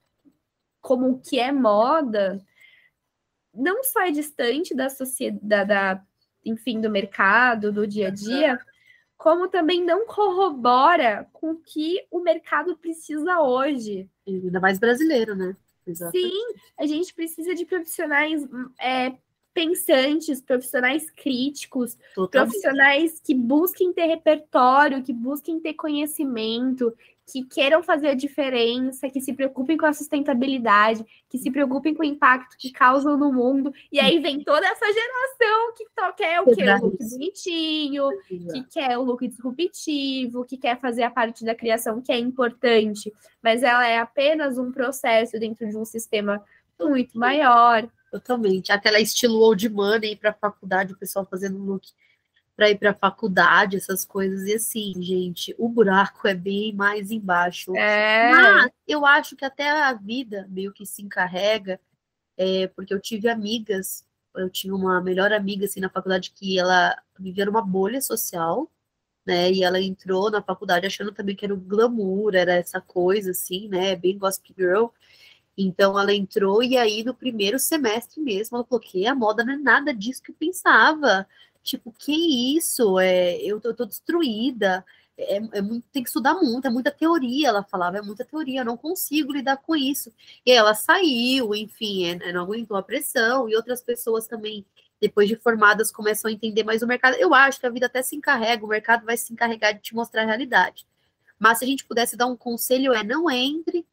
como o que é moda não só é distante da sociedade, da, enfim, do mercado, do dia a dia, como também não corrobora com o que o mercado precisa hoje. Ainda mais brasileiro, né? Exatamente. Sim, a gente precisa de profissionais é, pensantes, profissionais críticos, Totalmente. profissionais que busquem ter repertório, que busquem ter conhecimento, que queiram fazer a diferença, que se preocupem com a sustentabilidade, que se preocupem com o impacto que causam no mundo. E aí vem toda essa geração que quer o quê? O look bonitinho, que quer o look disruptivo, que quer fazer a parte da criação que é importante, mas ela é apenas um processo dentro de um sistema muito maior. Totalmente. Aquela estilo old money para a faculdade, o pessoal fazendo look para ir para a faculdade, essas coisas. E assim, gente, o buraco é bem mais embaixo. É. Mas eu acho que até a vida meio que se encarrega, é, porque eu tive amigas, eu tinha uma melhor amiga assim na faculdade que ela vivia numa bolha social. né? E ela entrou na faculdade achando também que era o glamour, era essa coisa assim, né? Bem gossip girl. Então ela entrou e aí no primeiro semestre mesmo ela falou que a moda não é nada disso que eu pensava. Tipo, que isso? É, eu, eu tô destruída. É, é muito, tem que estudar muito, é muita teoria, ela falava, é muita teoria, eu não consigo lidar com isso. E ela saiu, enfim, é, não aguentou a pressão, e outras pessoas também depois de formadas, começam a entender mais o mercado. Eu acho que a vida até se encarrega, o mercado vai se encarregar de te mostrar a realidade. Mas se a gente pudesse dar um conselho, é não entre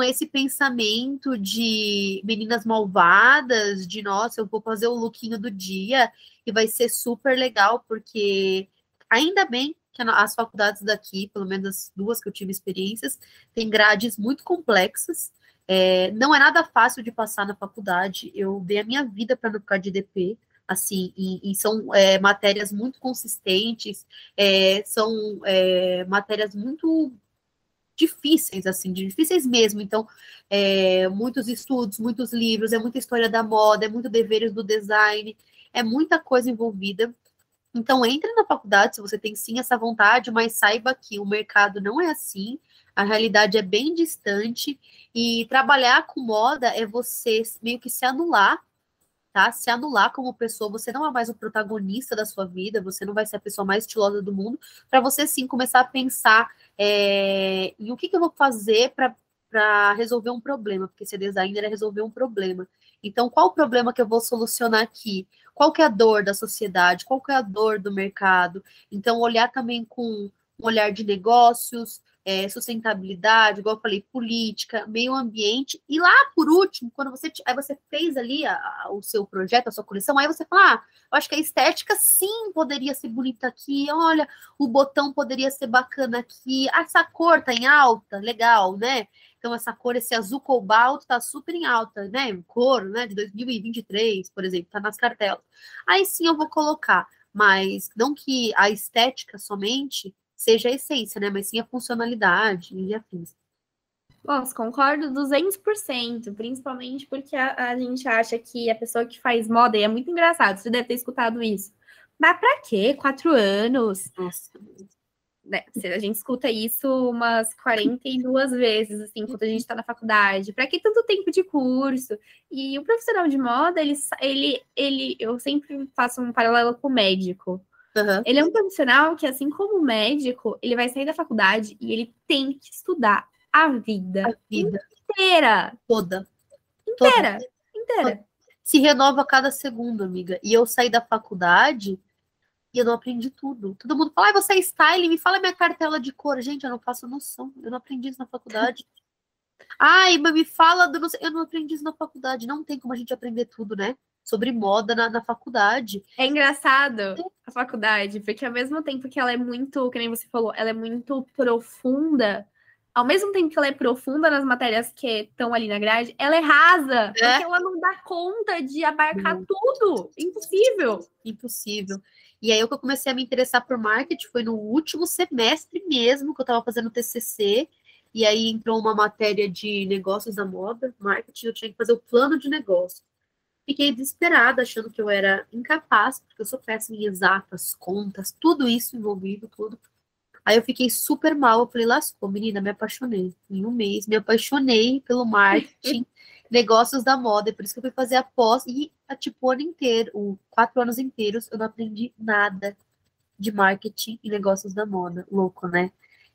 com esse pensamento de meninas malvadas, de nossa, eu vou fazer o lookinho do dia e vai ser super legal, porque ainda bem que as faculdades daqui, pelo menos as duas que eu tive experiências, têm grades muito complexas, é, não é nada fácil de passar na faculdade. Eu dei a minha vida para não ficar de DP assim, e, e são é, matérias muito consistentes, é, são é, matérias muito difíceis, assim, difíceis mesmo. Então, é, muitos estudos, muitos livros, é muita história da moda, é muito deveres do design, é muita coisa envolvida. Então, entre na faculdade se você tem sim essa vontade, mas saiba que o mercado não é assim, a realidade é bem distante, e trabalhar com moda é você meio que se anular tá? Se anular como pessoa, você não é mais o protagonista da sua vida, você não vai ser a pessoa mais estilosa do mundo, para você sim começar a pensar é, em o que, que eu vou fazer para resolver um problema, porque ser designer é resolver um problema. Então, qual o problema que eu vou solucionar aqui? Qual que é a dor da sociedade? Qual que é a dor do mercado? Então, olhar também com um olhar de negócios, é, sustentabilidade, igual eu falei, política, meio ambiente, e lá por último, quando você, aí você fez ali a, a, o seu projeto, a sua coleção, aí você fala, ah, eu acho que a estética sim poderia ser bonita aqui, olha, o botão poderia ser bacana aqui, essa cor tá em alta, legal, né? Então, essa cor, esse azul cobalto, tá super em alta, né? Cor, né? De 2023, por exemplo, tá nas cartelas. Aí sim eu vou colocar, mas não que a estética somente seja a essência, né? Mas sim a funcionalidade e afins. Nossa, concordo 200%, principalmente porque a, a, gente acha que a pessoa que faz moda, e é muito engraçado, você deve ter escutado isso. Mas pra quê? Quatro anos? Nossa. Né, a gente escuta isso umas 42 vezes, assim, quando a gente tá na faculdade. Pra que tanto tempo de curso? E o profissional de moda, ele, ele, ele eu sempre faço um paralelo com o médico. Uhum. Ele é um profissional que, assim como o médico, ele vai sair da faculdade e ele tem que estudar a vida, a vida. inteira. Toda. Inteira. Toda. Inteira. Se renova a cada segundo, amiga. E eu saí da faculdade e eu não aprendi tudo. Todo mundo fala, ah, você é style, me fala minha cartela de cor. Gente, eu não faço noção. Eu não aprendi isso na faculdade. Ai, mas me fala do. Eu não aprendi isso na faculdade. Não tem como a gente aprender tudo, né? Sobre moda na, na faculdade. É engraçado a faculdade, porque ao mesmo tempo que ela é muito, que nem você falou, ela é muito profunda, ao mesmo tempo que ela é profunda nas matérias que estão ali na grade, ela é rasa, é. porque ela não dá conta de abarcar não. tudo. Impossível. Impossível. E aí o que eu comecei a me interessar por marketing foi no último semestre mesmo, que eu estava fazendo TCC, e aí entrou uma matéria de negócios da moda, marketing, eu tinha que fazer o plano de negócio. Fiquei desesperada, achando que eu era incapaz, porque eu sou péssima em exatas, contas, tudo isso envolvido, tudo. Aí eu fiquei super mal, eu falei, lascou, menina, me apaixonei. Em um mês, me apaixonei pelo marketing, negócios da moda, é por isso que eu fui fazer a pós, e a tipo, o ano inteiro, o quatro anos inteiros, eu não aprendi nada de marketing e negócios da moda. Louco, né?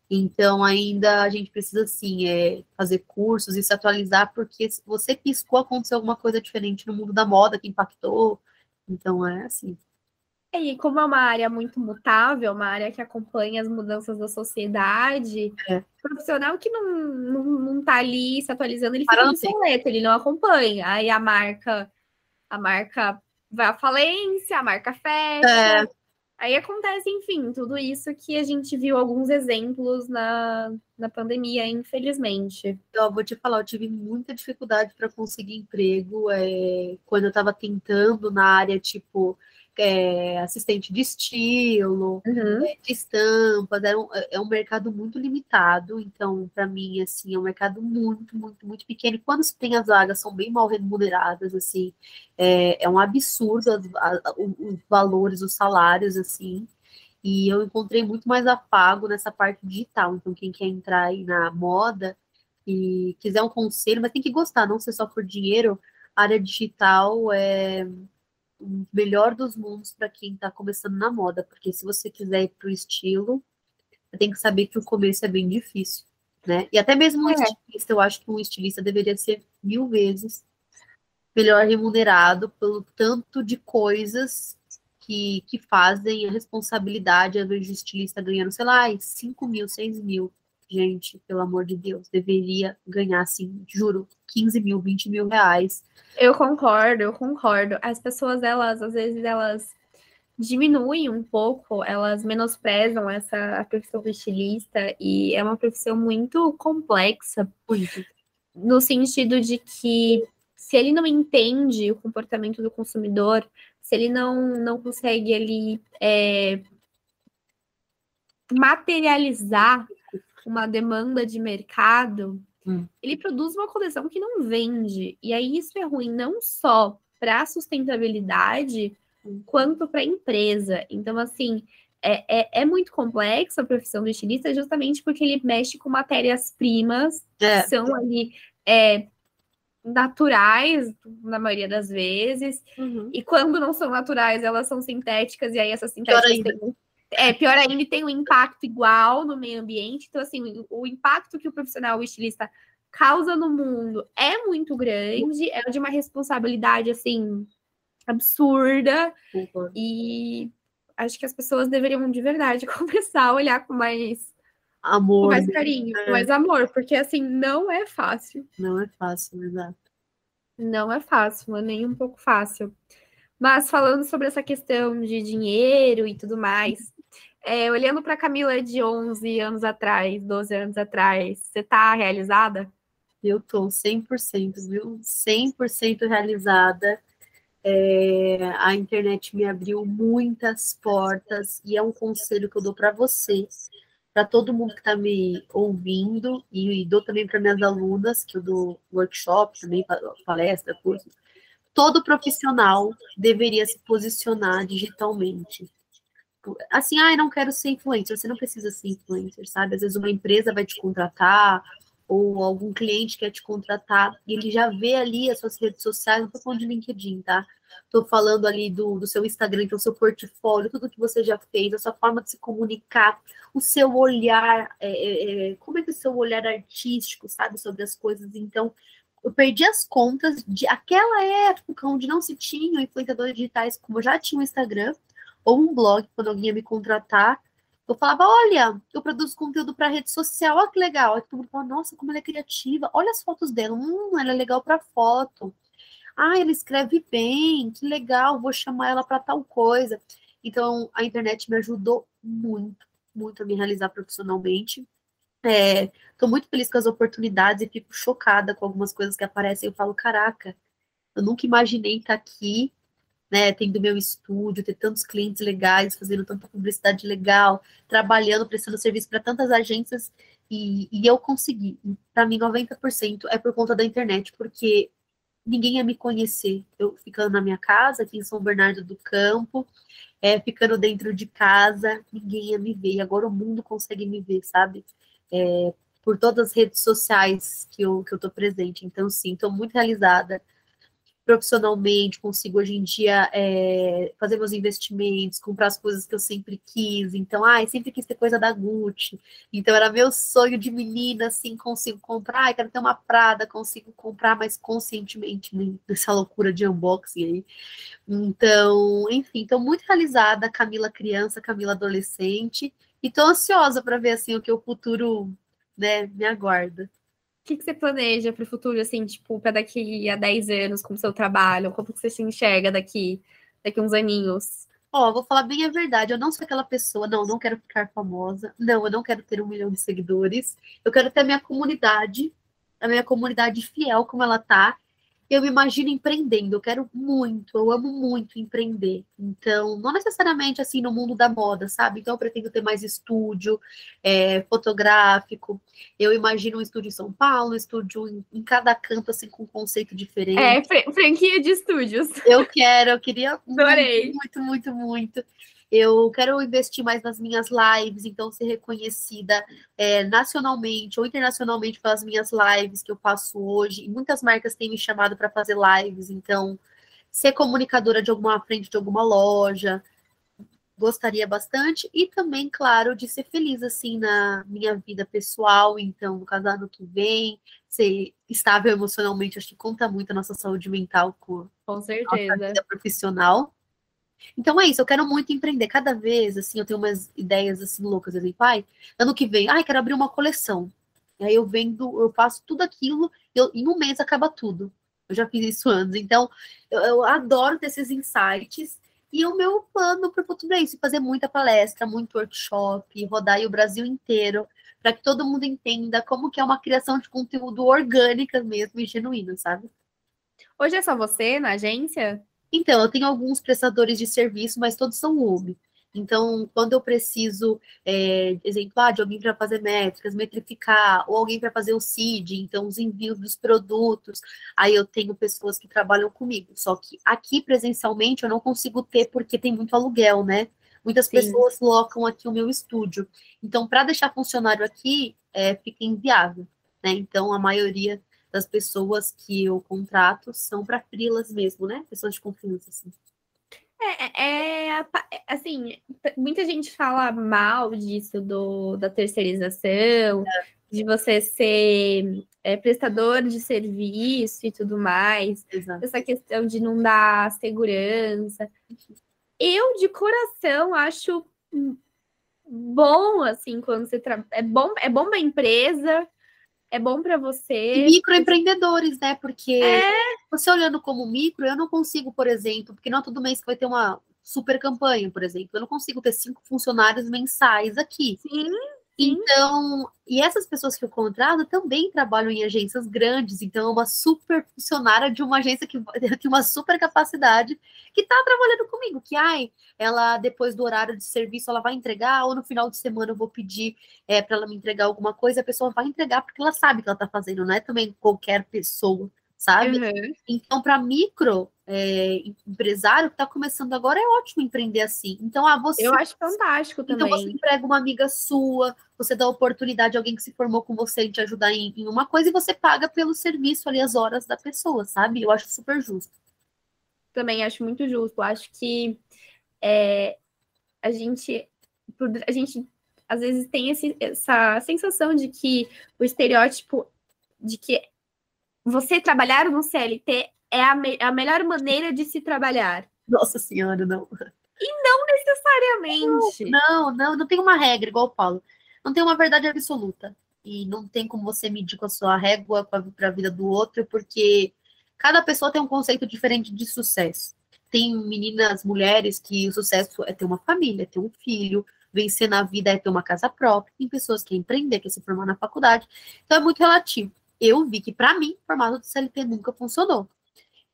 Então, ainda a gente precisa, sim, é, fazer cursos e se atualizar, porque se você piscou, aconteceu alguma coisa diferente no mundo da moda que impactou. Então, é assim. E como é uma área muito mutável, uma área que acompanha as mudanças da sociedade, é. profissional que não, não, não tá ali se atualizando, ele fica obsoleto, ele não acompanha. Aí a marca, a marca vai à falência, a marca fecha. É. Aí acontece, enfim, tudo isso que a gente viu alguns exemplos na, na pandemia, infelizmente. Eu vou te falar, eu tive muita dificuldade para conseguir emprego é, quando eu estava tentando na área, tipo, é, assistente de estilo, uhum. é, de estampas, é um, é um mercado muito limitado, então, para mim, assim, é um mercado muito, muito, muito pequeno. E quando se tem as vagas, são bem mal remuneradas, assim, é, é um absurdo as, a, os valores, os salários, assim. E eu encontrei muito mais afago nessa parte digital. Então, quem quer entrar aí na moda e quiser um conselho, mas tem que gostar, não ser só por dinheiro, a área digital é o melhor dos mundos para quem está começando na moda, porque se você quiser ir para o estilo, você tem que saber que o começo é bem difícil, né? E até mesmo um é. estilista, eu acho que um estilista deveria ser mil vezes melhor remunerado pelo tanto de coisas que, que fazem a responsabilidade, às vezes, do estilista ganhando, sei lá, 5 mil, 6 mil. Gente, pelo amor de Deus, deveria ganhar, assim, juro, 15 mil, 20 mil reais. Eu concordo, eu concordo. As pessoas, elas, às vezes, elas diminuem um pouco, elas menosprezam essa profissão de estilista e é uma profissão muito complexa. Muito. No sentido de que se ele não entende o comportamento do consumidor, se ele não, não consegue ali é, materializar uma demanda de mercado, hum. ele produz uma coleção que não vende. E aí isso é ruim não só para a sustentabilidade, hum. quanto para a empresa. Então, assim, é, é, é, muito complexo a profissão do estilista justamente porque ele mexe com matérias-primas é. que são ali é, naturais, na maioria das vezes, uhum. e quando não são naturais, elas são sintéticas, e aí essas sintéticas têm, é, pior ainda, tem um impacto igual no meio ambiente. Então, assim, o, o impacto que o profissional o estilista causa no mundo é muito grande, é de uma responsabilidade, assim, absurda. Uhum. E acho que as pessoas deveriam, de verdade, começar a olhar com mais amor. Com mais carinho, é. com mais amor, porque assim, não é fácil. Não é fácil, exato. Não é fácil, não é nem um pouco fácil. Mas falando sobre essa questão de dinheiro e tudo mais, é, olhando para Camila de 11 anos atrás, 12 anos atrás, você está realizada? Eu tô 100%, viu? 100% realizada. É, a internet me abriu muitas portas e é um conselho que eu dou para você para todo mundo que está me ouvindo e, e dou também para minhas alunas, que eu dou workshop, também palestra, curso. Todo profissional deveria se posicionar digitalmente. Assim, ah, eu não quero ser influencer. Você não precisa ser influencer, sabe? Às vezes uma empresa vai te contratar, ou algum cliente quer te contratar, e ele já vê ali as suas redes sociais, não estou falando de LinkedIn, tá? Estou falando ali do, do seu Instagram, que é o seu portfólio, tudo que você já fez, a sua forma de se comunicar, o seu olhar, é, é, é, como é que é o seu olhar artístico, sabe, sobre as coisas. Então, eu perdi as contas de aquela época onde não se tinham influenciadores digitais, como já tinha um Instagram ou um blog, quando alguém ia me contratar, eu falava, olha, eu produzo conteúdo para rede social, olha que legal. Aí todo mundo nossa, como ela é criativa, olha as fotos dela, hum, ela é legal para foto. Ah, ela escreve bem, que legal, vou chamar ela para tal coisa. Então, a internet me ajudou muito, muito a me realizar profissionalmente. Estou é, muito feliz com as oportunidades e fico chocada com algumas coisas que aparecem. Eu falo, caraca, eu nunca imaginei estar aqui, né, tendo meu estúdio, ter tantos clientes legais, fazendo tanta publicidade legal, trabalhando, prestando serviço para tantas agências, e, e eu consegui. Para mim, 90% é por conta da internet, porque ninguém ia me conhecer. Eu ficando na minha casa, aqui em São Bernardo do Campo, é, ficando dentro de casa, ninguém ia me ver. E agora o mundo consegue me ver, sabe? É, por todas as redes sociais que eu, que eu tô presente. Então, sim, estou muito realizada profissionalmente, consigo hoje em dia é, fazer meus investimentos, comprar as coisas que eu sempre quis. Então, ai, sempre quis ter coisa da Gucci. Então, era meu sonho de menina, assim, consigo comprar. Ai, quero ter uma Prada, consigo comprar mais conscientemente nessa loucura de unboxing aí. Então, enfim, estou muito realizada, Camila criança, Camila adolescente, e estou ansiosa para ver, assim, o que o futuro, né, me aguarda que, que você planeja para o futuro, assim, tipo, para daqui a 10 anos com o seu trabalho? Como que você se enxerga daqui, daqui uns aninhos? Ó, oh, vou falar bem a verdade, eu não sou aquela pessoa, não, não quero ficar famosa, não, eu não quero ter um milhão de seguidores, eu quero ter a minha comunidade, a minha comunidade fiel como ela tá, eu me imagino empreendendo, eu quero muito, eu amo muito empreender. Então, não necessariamente assim no mundo da moda, sabe? Então, eu pretendo ter mais estúdio é, fotográfico. Eu imagino um estúdio em São Paulo, um estúdio em, em cada canto, assim, com um conceito diferente. É, franquia de estúdios. Eu quero, eu queria Adorei. muito, muito, muito. Eu quero investir mais nas minhas lives, então ser reconhecida é, nacionalmente ou internacionalmente pelas minhas lives que eu faço hoje. E muitas marcas têm me chamado para fazer lives, então ser comunicadora de alguma frente de alguma loja, gostaria bastante e também, claro, de ser feliz assim na minha vida pessoal, então, no caso ano que vem, ser estável emocionalmente, acho que conta muito a nossa saúde mental com, com certeza. a vida profissional. Então é isso, eu quero muito empreender. Cada vez, assim, eu tenho umas ideias assim loucas, assim, pai, ano que vem, ai, quero abrir uma coleção. E aí eu vendo, eu faço tudo aquilo, eu, em um mês acaba tudo. Eu já fiz isso antes. Então, eu, eu adoro ter esses insights e o meu plano para o futuro é isso: fazer muita palestra, muito workshop, rodar o Brasil inteiro, para que todo mundo entenda como que é uma criação de conteúdo orgânica mesmo e genuína, sabe? Hoje é só você na agência? Então, eu tenho alguns prestadores de serviço, mas todos são UB. Então, quando eu preciso, é, exemplo, ah, de alguém para fazer métricas, metrificar, ou alguém para fazer o CID, então os envios dos produtos, aí eu tenho pessoas que trabalham comigo. Só que aqui presencialmente eu não consigo ter porque tem muito aluguel, né? Muitas Sim. pessoas locam aqui o meu estúdio. Então, para deixar funcionário aqui, é, fica inviável, né? Então, a maioria das pessoas que eu contrato são para frilas mesmo, né? Pessoas de confiança, assim. É, é, é, assim, muita gente fala mal disso do, da terceirização, é. de você ser é, prestador de serviço e tudo mais, Exato. essa questão de não dar segurança. Eu, de coração, acho bom, assim, quando você trabalha. É bom, é bom pra empresa, é bom para você. E microempreendedores, né? Porque é... você olhando como micro, eu não consigo, por exemplo, porque não é todo mês que vai ter uma super campanha, por exemplo. Eu não consigo ter cinco funcionários mensais aqui. Sim. Então, e essas pessoas que eu contrato também trabalham em agências grandes, então é uma super funcionária de uma agência que tem uma super capacidade que está trabalhando comigo, que ai, ela depois do horário de serviço ela vai entregar, ou no final de semana eu vou pedir é, para ela me entregar alguma coisa, a pessoa vai entregar porque ela sabe que ela está fazendo, não é também qualquer pessoa sabe? Uhum. Então, para micro é, empresário que está começando agora, é ótimo empreender assim. Então, ah, você. Eu acho fantástico também. Então, você emprega uma amiga sua, você dá oportunidade a alguém que se formou com você de te ajudar em, em uma coisa e você paga pelo serviço ali as horas da pessoa, sabe? Eu acho super justo. Também acho muito justo. Acho que é, a gente. A gente às vezes tem esse, essa sensação de que o estereótipo de que você trabalhar no CLT é a, me a melhor maneira de se trabalhar. Nossa senhora, não. E não necessariamente. Não, não, não tem uma regra, igual o Paulo. Não tem uma verdade absoluta. E não tem como você medir com a sua régua para a vida do outro, porque cada pessoa tem um conceito diferente de sucesso. Tem meninas, mulheres que o sucesso é ter uma família, é ter um filho, vencer na vida é ter uma casa própria. Tem pessoas que empreender, que se formar na faculdade. Então é muito relativo eu vi que, para mim, o formato do CLT nunca funcionou.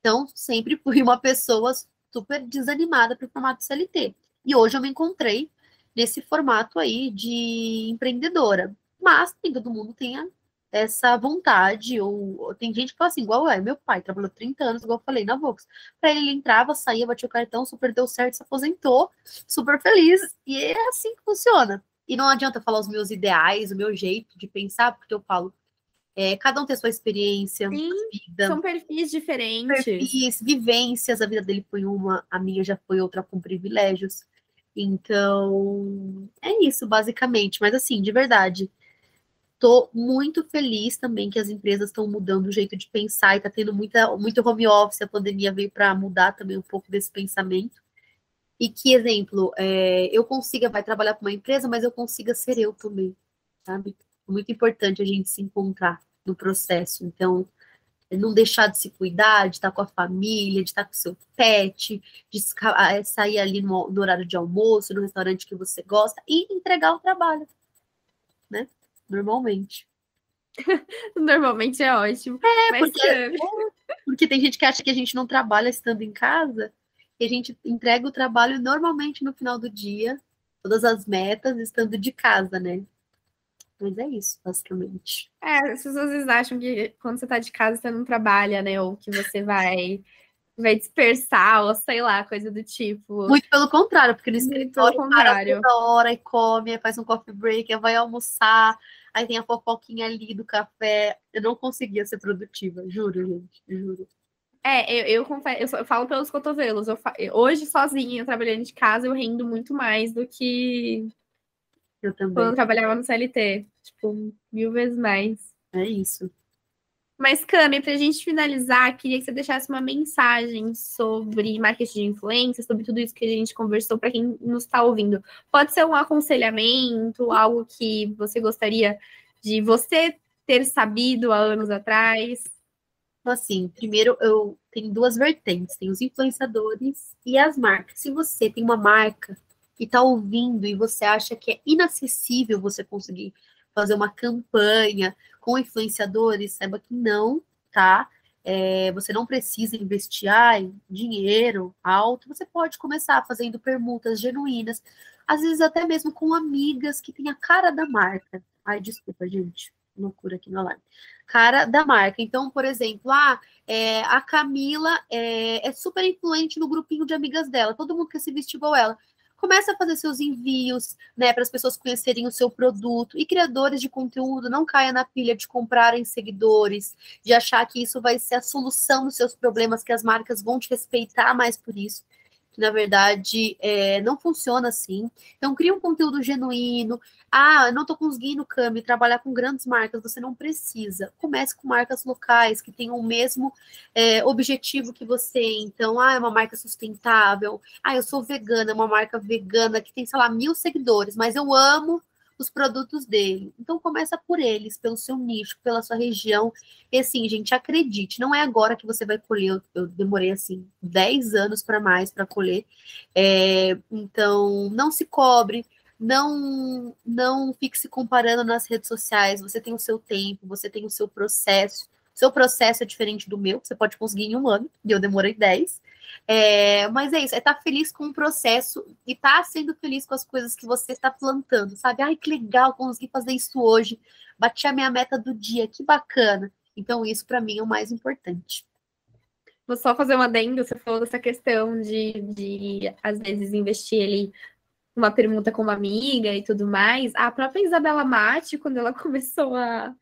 Então, sempre fui uma pessoa super desanimada para o formato CLT. E hoje eu me encontrei nesse formato aí de empreendedora. Mas nem todo mundo tem essa vontade, ou, ou, tem gente que fala assim, igual é, meu pai trabalhou 30 anos, igual eu falei na Vox. Para ele, ele entrava, saía, batia o cartão, super deu certo, se aposentou, super feliz. E é assim que funciona. E não adianta falar os meus ideais, o meu jeito de pensar, porque eu falo, é, cada um tem sua experiência, Sim, vida. São perfis diferentes. Perfis, vivências. A vida dele foi uma, a minha já foi outra com privilégios. Então, é isso, basicamente. Mas, assim, de verdade, tô muito feliz também que as empresas estão mudando o jeito de pensar e tá tendo muita, muito home office. A pandemia veio para mudar também um pouco desse pensamento. E que, exemplo, é, eu consiga, vai trabalhar com uma empresa, mas eu consiga ser eu também, sabe? Muito importante a gente se encontrar no processo. Então, não deixar de se cuidar, de estar com a família, de estar com o seu pet, de ah, sair ali no, no, horário de almoço, no restaurante que você gosta e entregar o trabalho, né? Normalmente. Normalmente é ótimo. É, porque, é, porque tem gente que acha que a gente não trabalha estando em casa e a gente entrega o trabalho normalmente no final do dia, todas as metas estando de casa, né? Mas é isso, basicamente. É, as pessoas às vezes acham que quando você tá de casa você não trabalha, né? Ou que você vai vai dispersar, ou sei lá, coisa do tipo. Muito pelo contrário, porque no escritório pelo contrário. toda hora e come, faz um coffee break, vai almoçar, aí tem a fofoquinha ali do café. Eu não conseguia ser produtiva, juro, gente, juro. É, eu, eu confesso, eu, falo pelos cotovelos. Eu, hoje, sozinha, trabalhando de casa, eu rendo muito mais do que eu também. quando eu trabalhava no CLT. Tipo, mil vezes mais. É isso. Mas, Cami, para a gente finalizar, queria que você deixasse uma mensagem sobre marketing de influência, sobre tudo isso que a gente conversou, para quem nos está ouvindo. Pode ser um aconselhamento, algo que você gostaria de você ter sabido há anos atrás. Assim, primeiro eu tenho duas vertentes, tem os influenciadores e as marcas. Se você tem uma marca e está ouvindo e você acha que é inacessível você conseguir fazer uma campanha com influenciadores, saiba que não, tá? É, você não precisa investir ai, dinheiro alto, você pode começar fazendo permutas genuínas, às vezes até mesmo com amigas que têm a cara da marca. Ai, desculpa, gente loucura aqui no live. Cara da marca. Então, por exemplo, ah, é, a Camila é, é, super influente no grupinho de amigas dela. Todo mundo quer se vestir igual ela. Começa a fazer seus envios, né, para as pessoas conhecerem o seu produto. E criadores de conteúdo, não caia na pilha de comprarem seguidores, de achar que isso vai ser a solução dos seus problemas, que as marcas vão te respeitar mais por isso na verdade é, não funciona assim. Então, cria um conteúdo genuíno. Ah, não estou conseguindo, Cami, trabalhar com grandes marcas. Você não precisa. Comece com marcas locais que tenham o mesmo é, objetivo que você. Então, ah, é uma marca sustentável. Ah, eu sou vegana, é uma marca vegana que tem, sei lá, mil seguidores, mas eu amo os produtos dele. Então começa por eles, pelo seu nicho, pela sua região. E assim, gente, acredite, não é agora que você vai colher. Eu, demorei assim 10 anos para mais para colher. É, então, não se cobre, não não fique se comparando nas redes sociais. Você tem o seu tempo, você tem o seu processo. Seu processo é diferente do meu, você pode conseguir em um ano, e eu demorei 10. É, mas é isso, é estar tá feliz com o processo e estar tá sendo feliz com as coisas que você está plantando, sabe? Ai, que legal, consegui fazer isso hoje, bati a minha meta do dia, que bacana. Então, isso para mim é o mais importante. Vou só fazer uma adendo, você falou dessa questão de, de às vezes, investir ali uma pergunta com uma amiga e tudo mais. A própria Isabela Mate, quando ela começou a,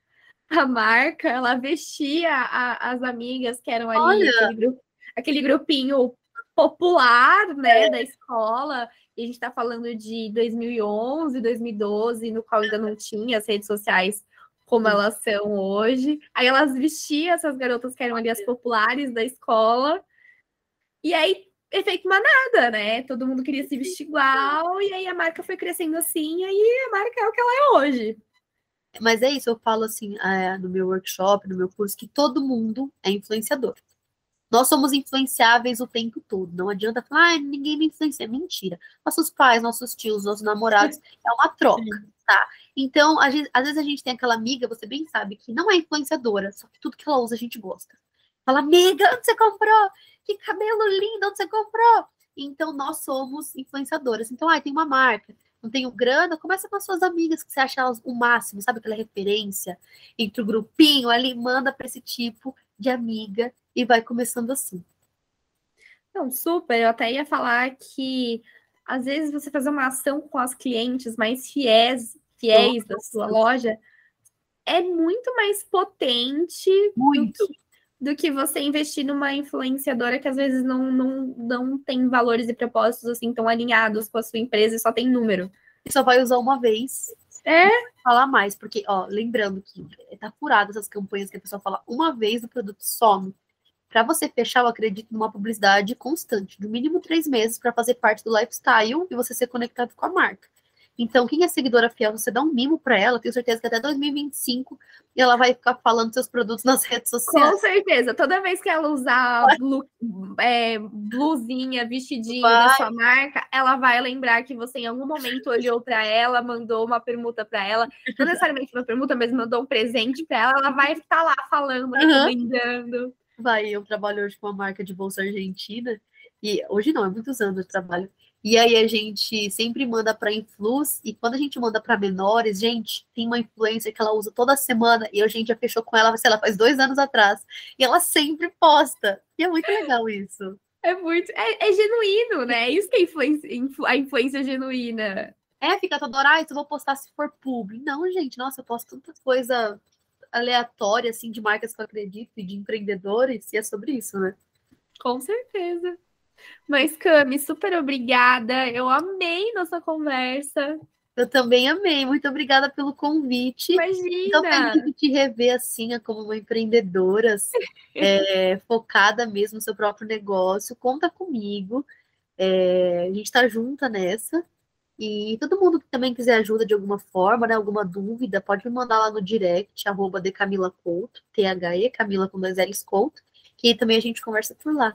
a marca, ela vestia a, as amigas que eram ali Olha. aquele grupo aquele grupinho popular, né, é. da escola, e a gente está falando de 2011, 2012, no qual ainda não tinha as redes sociais como elas são hoje. Aí elas vestiam essas garotas que eram ali as populares da escola, e aí efeito manada, né? Todo mundo queria se vestir igual, e aí a marca foi crescendo assim, e aí a marca é o que ela é hoje. Mas é isso, eu falo assim é, no meu workshop, no meu curso, que todo mundo é influenciador. Nós somos influenciáveis o tempo todo. Não adianta falar, ah, ninguém me influencia. Mentira. Nossos pais, nossos tios, nossos namorados, é uma troca, tá? Então, às vezes a gente tem aquela amiga, você bem sabe, que não é influenciadora, só que tudo que ela usa a gente gosta. Fala, amiga, onde você comprou? Que cabelo lindo, onde você comprou? Então, nós somos influenciadoras. Então, ah, tem uma marca, não tenho grana, começa com as suas amigas, que você acha elas o máximo, sabe aquela referência entre o grupinho ali, manda para esse tipo de amiga e vai começando assim. Não, super. Eu até ia falar que às vezes você fazer uma ação com as clientes mais fiéis, fiéis Nossa. da sua loja é muito mais potente muito. Do, que, do que você investir numa influenciadora que às vezes não, não, não tem valores e propósitos assim tão alinhados com a sua empresa e só tem número. E só vai usar uma vez. É. Falar mais, porque, ó, lembrando que tá furado essas campanhas que a pessoa fala uma vez o produto some. Para você fechar, eu acredito numa publicidade constante, no mínimo três meses, para fazer parte do lifestyle e você ser conectado com a marca. Então, quem é seguidora fiel, você dá um mimo para ela, tenho certeza que até 2025 ela vai ficar falando seus produtos nas redes sociais. Com certeza. Toda vez que ela usar blu, é, blusinha, vestidinho vai. da sua marca, ela vai lembrar que você em algum momento olhou para ela, mandou uma permuta para ela. Não necessariamente uma permuta, mas mandou um presente para ela. Ela vai estar lá falando, recomendando. Vai, eu trabalho hoje com uma marca de bolsa argentina E hoje não, é muitos anos de trabalho. E aí a gente sempre manda para influs e quando a gente manda para menores, gente, tem uma influência que ela usa toda semana e a gente já fechou com ela, sei lá, faz dois anos atrás. E ela sempre posta. E é muito legal isso. É muito. É, é genuíno, né? É isso que é influência, influ, a influência genuína. É, fica toda hora, ah, isso eu vou postar se for público. Não, gente, nossa, eu posto tanta coisa aleatória, assim, de marcas que eu acredito e de empreendedores, e é sobre isso, né? Com certeza. Mas, Cami, super obrigada. Eu amei nossa conversa. Eu também amei. Muito obrigada pelo convite. Imagina. Então, feliz de te rever assim, como uma empreendedora, é, focada mesmo no seu próprio negócio. Conta comigo. É, a gente está junta nessa. E todo mundo que também quiser ajuda de alguma forma, né, alguma dúvida, pode me mandar lá no direct, arroba de Camila Couto, T-H-E, Camila com dois L's Couto, que também a gente conversa por lá.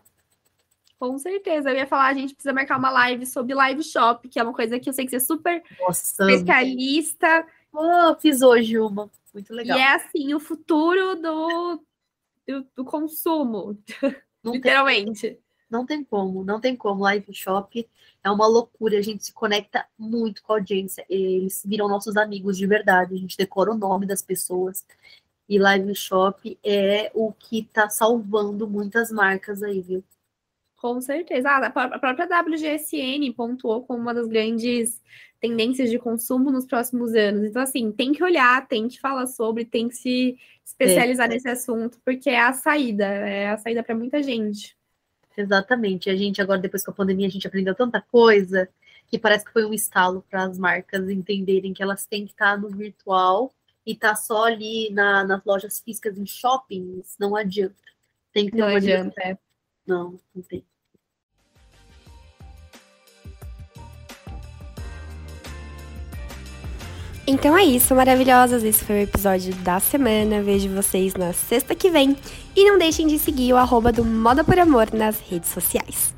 Com certeza. Eu ia falar, a gente precisa marcar uma live sobre live shop, que é uma coisa que eu sei que você é super Nossa, especialista. Oh, fiz hoje uma. Muito legal. E é assim, o futuro do, do, do consumo. Não literalmente. Tem, não tem como, não tem como. Live shop é uma loucura. A gente se conecta muito com a audiência. Eles viram nossos amigos de verdade. A gente decora o nome das pessoas. E live shop é o que está salvando muitas marcas aí, viu? Com certeza. Ah, a própria WGSN pontuou como uma das grandes tendências de consumo nos próximos anos. Então, assim, tem que olhar, tem que falar sobre, tem que se especializar é. nesse assunto, porque é a saída, é a saída para muita gente. Exatamente. A gente, agora, depois com a pandemia, a gente aprendeu tanta coisa que parece que foi um estalo para as marcas entenderem que elas têm que estar no virtual e estar tá só ali na, nas lojas físicas em shoppings. Não adianta. Tem que ter não uma adianta. É. Não, não tem. Então é isso, maravilhosas. Esse foi o episódio da semana. Vejo vocês na sexta que vem. E não deixem de seguir o arroba do Moda por Amor nas redes sociais.